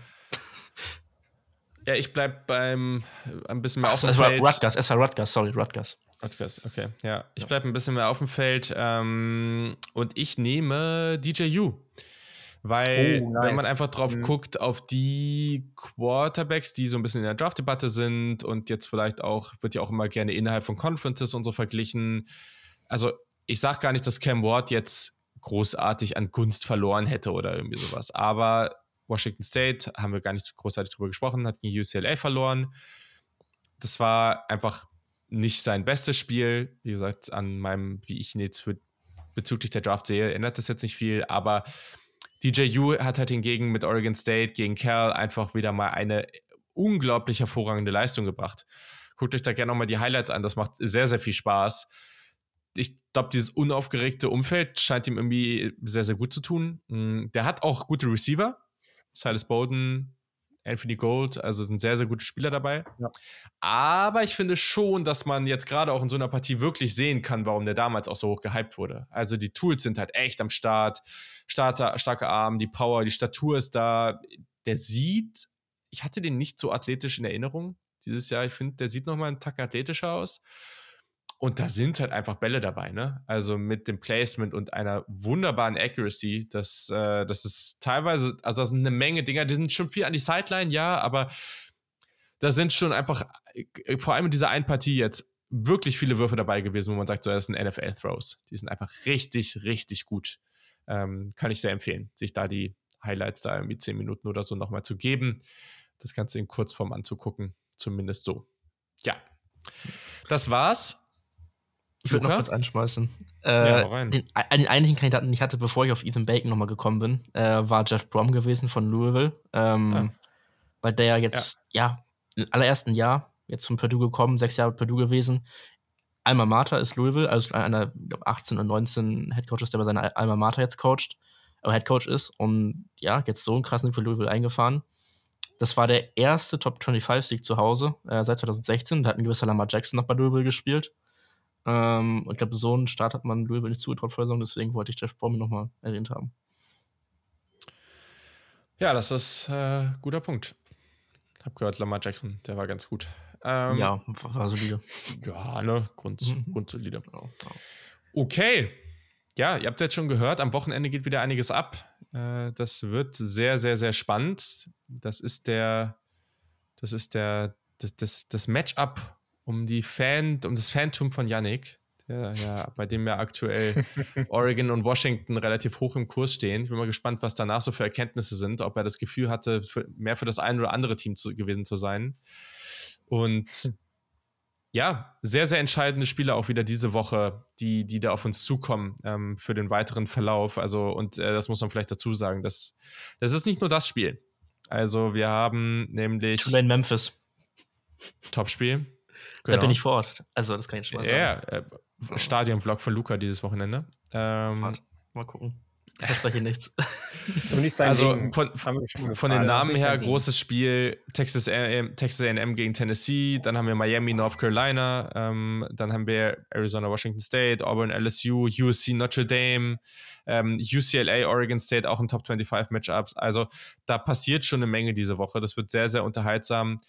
Ja, ich bleib beim äh, ein bisschen mehr auf Ach, dem es war Feld. Rutgers, es war Rutgers, sorry, Rutgers. Rutgers, okay. Ja, ich bleib ein bisschen mehr auf dem Feld ähm, und ich nehme DJU. Weil, Oh, wenn man nice. einfach drauf Mhm. guckt, auf die Quarterbacks, die so ein bisschen in der Draft-Debatte sind und jetzt vielleicht auch, wird ja auch immer gerne innerhalb von Conferences und so verglichen. Also, ich sag gar nicht, dass Cam Ward jetzt großartig an Gunst verloren hätte oder irgendwie sowas. Aber Washington State, haben wir gar nicht großartig drüber gesprochen, hat gegen UCLA verloren. Das war einfach nicht sein bestes Spiel. Wie gesagt, an meinem, wie ich ihn jetzt für, bezüglich der Draft sehe, ändert das jetzt nicht viel. Aber DJU hat halt hingegen mit Oregon State gegen Cal einfach wieder mal eine unglaublich hervorragende Leistung gebracht. Guckt euch da gerne nochmal die Highlights an. Das macht sehr, sehr viel Spaß. Ich glaube, dieses unaufgeregte Umfeld scheint ihm irgendwie sehr, sehr gut zu tun. Mm, Der hat auch gute Receiver. Silas Bowden, Anthony Gold, also sind sehr, sehr gute Spieler dabei. Ja. Aber ich finde schon, dass man jetzt gerade auch in so einer Partie wirklich sehen kann, warum der damals auch so hoch gehypt wurde. Also die Tools sind halt echt am Start. Starter, starke Arm, die Power, die Statur ist da. Der sieht, ich hatte den nicht so athletisch in Erinnerung dieses Jahr. Ich finde, der sieht nochmal einen Tack athletischer aus. Und da sind halt einfach Bälle dabei, ne? Also mit dem Placement und einer wunderbaren Accuracy. Das, äh, das ist teilweise, also das sind eine Menge Dinger, die sind schon viel an die Sideline, ja, aber da sind schon einfach, äh, vor allem in dieser einen Partie jetzt, wirklich viele Würfe dabei gewesen, wo man sagt, so, das sind NFL-Throws. Die sind einfach richtig, richtig gut. Ähm, kann ich sehr empfehlen, sich da die Highlights da irgendwie zehn Minuten oder so nochmal zu geben. Das Ganze in Kurzform anzugucken. Zumindest so. Ja. Das war's. Ich würde noch kurz anschmeißen. Ja, Äh, rein. den, den eigentlichen Kandidaten, den ich hatte, bevor ich auf Ethan Bacon nochmal gekommen bin, äh, war Jeff Brom gewesen von Louisville. Ähm, Ah. Weil der ja jetzt, ja. im allerersten Jahr jetzt von Purdue gekommen, sechs Jahre Purdue gewesen. Alma Mater ist Louisville, also einer, ich glaube, 18 und 19 Headcoaches, der bei seiner Alma Mater jetzt coacht, äh, Headcoach ist und ja, jetzt so einen krassen für Louisville eingefahren. Das war der erste Top 25-Sieg zu Hause äh, seit 2016. Da hat ein gewisser Lamar Jackson noch bei Louisville gespielt. Ähm, und ich glaube, so einen Start hat man Louisville nicht zugetraut vor der Saison, deswegen wollte ich Jeff Brom nochmal erwähnt haben. Ja, das ist äh, guter Punkt. Hab gehört, Lamar Jackson, der war ganz gut. Ähm, ja, war, solide. Ja, ne? Grund, Mhm. Grundsolide. Okay. Ja, ihr habt jetzt schon gehört, am Wochenende geht wieder einiges ab. Äh, das wird sehr, sehr, sehr spannend. Das ist der, das ist der, das, das, das Matchup um die Fan, um das Phantom von Yannick, der, ja, bei dem ja aktuell Oregon und Washington relativ hoch im Kurs stehen. Ich bin mal gespannt, was danach so für Erkenntnisse sind, ob er das Gefühl hatte, mehr für das ein oder andere Team zu, gewesen zu sein. Und ja, sehr, sehr entscheidende Spiele auch wieder diese Woche, die, die da auf uns zukommen ähm, für den weiteren Verlauf. Also, und äh, das muss man vielleicht dazu sagen, das, das ist nicht nur das Spiel. Also, wir haben nämlich Tulane Memphis. Topspiel. Da bin ich vor Ort. Also, das kann ich schon mal Ja, sagen. äh, Stadion-Vlog von Luca dieses Wochenende. Ähm. Mal gucken. Ich verspreche nichts. So nicht sein also Ding. von, von gefragt, den Namen her, großes Spiel, Texas A&M Texas A&M gegen Tennessee, dann haben wir Miami, North Carolina, ähm, dann haben wir Arizona, Washington State, Auburn, LSU, USC, Notre Dame, ähm, UCLA, Oregon State, auch ein Top 25 Matchups. Also da passiert schon eine Menge diese Woche. Das wird sehr, sehr unterhaltsam.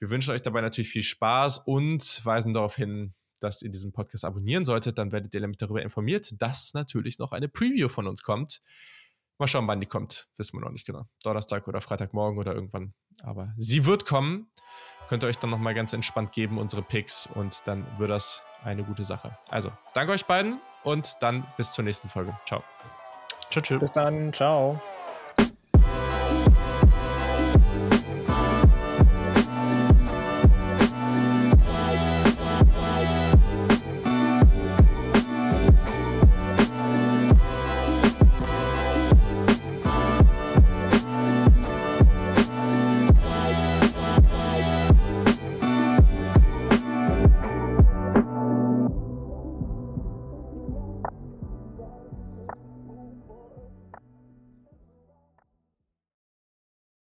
Wir wünschen euch dabei natürlich viel Spaß und weisen darauf hin, dass ihr diesen Podcast abonnieren solltet. Dann werdet ihr nämlich darüber informiert, dass natürlich noch eine Preview von uns kommt. Mal schauen, wann die kommt. Wissen wir noch nicht genau. Donnerstag oder Freitagmorgen oder irgendwann. Aber sie wird kommen. Könnt ihr euch dann nochmal ganz entspannt geben, unsere Picks. Und dann wird das eine gute Sache. Also, danke euch beiden und dann bis zur nächsten Folge. Ciao. Tschüss. tschüss. Bis dann. Ciao.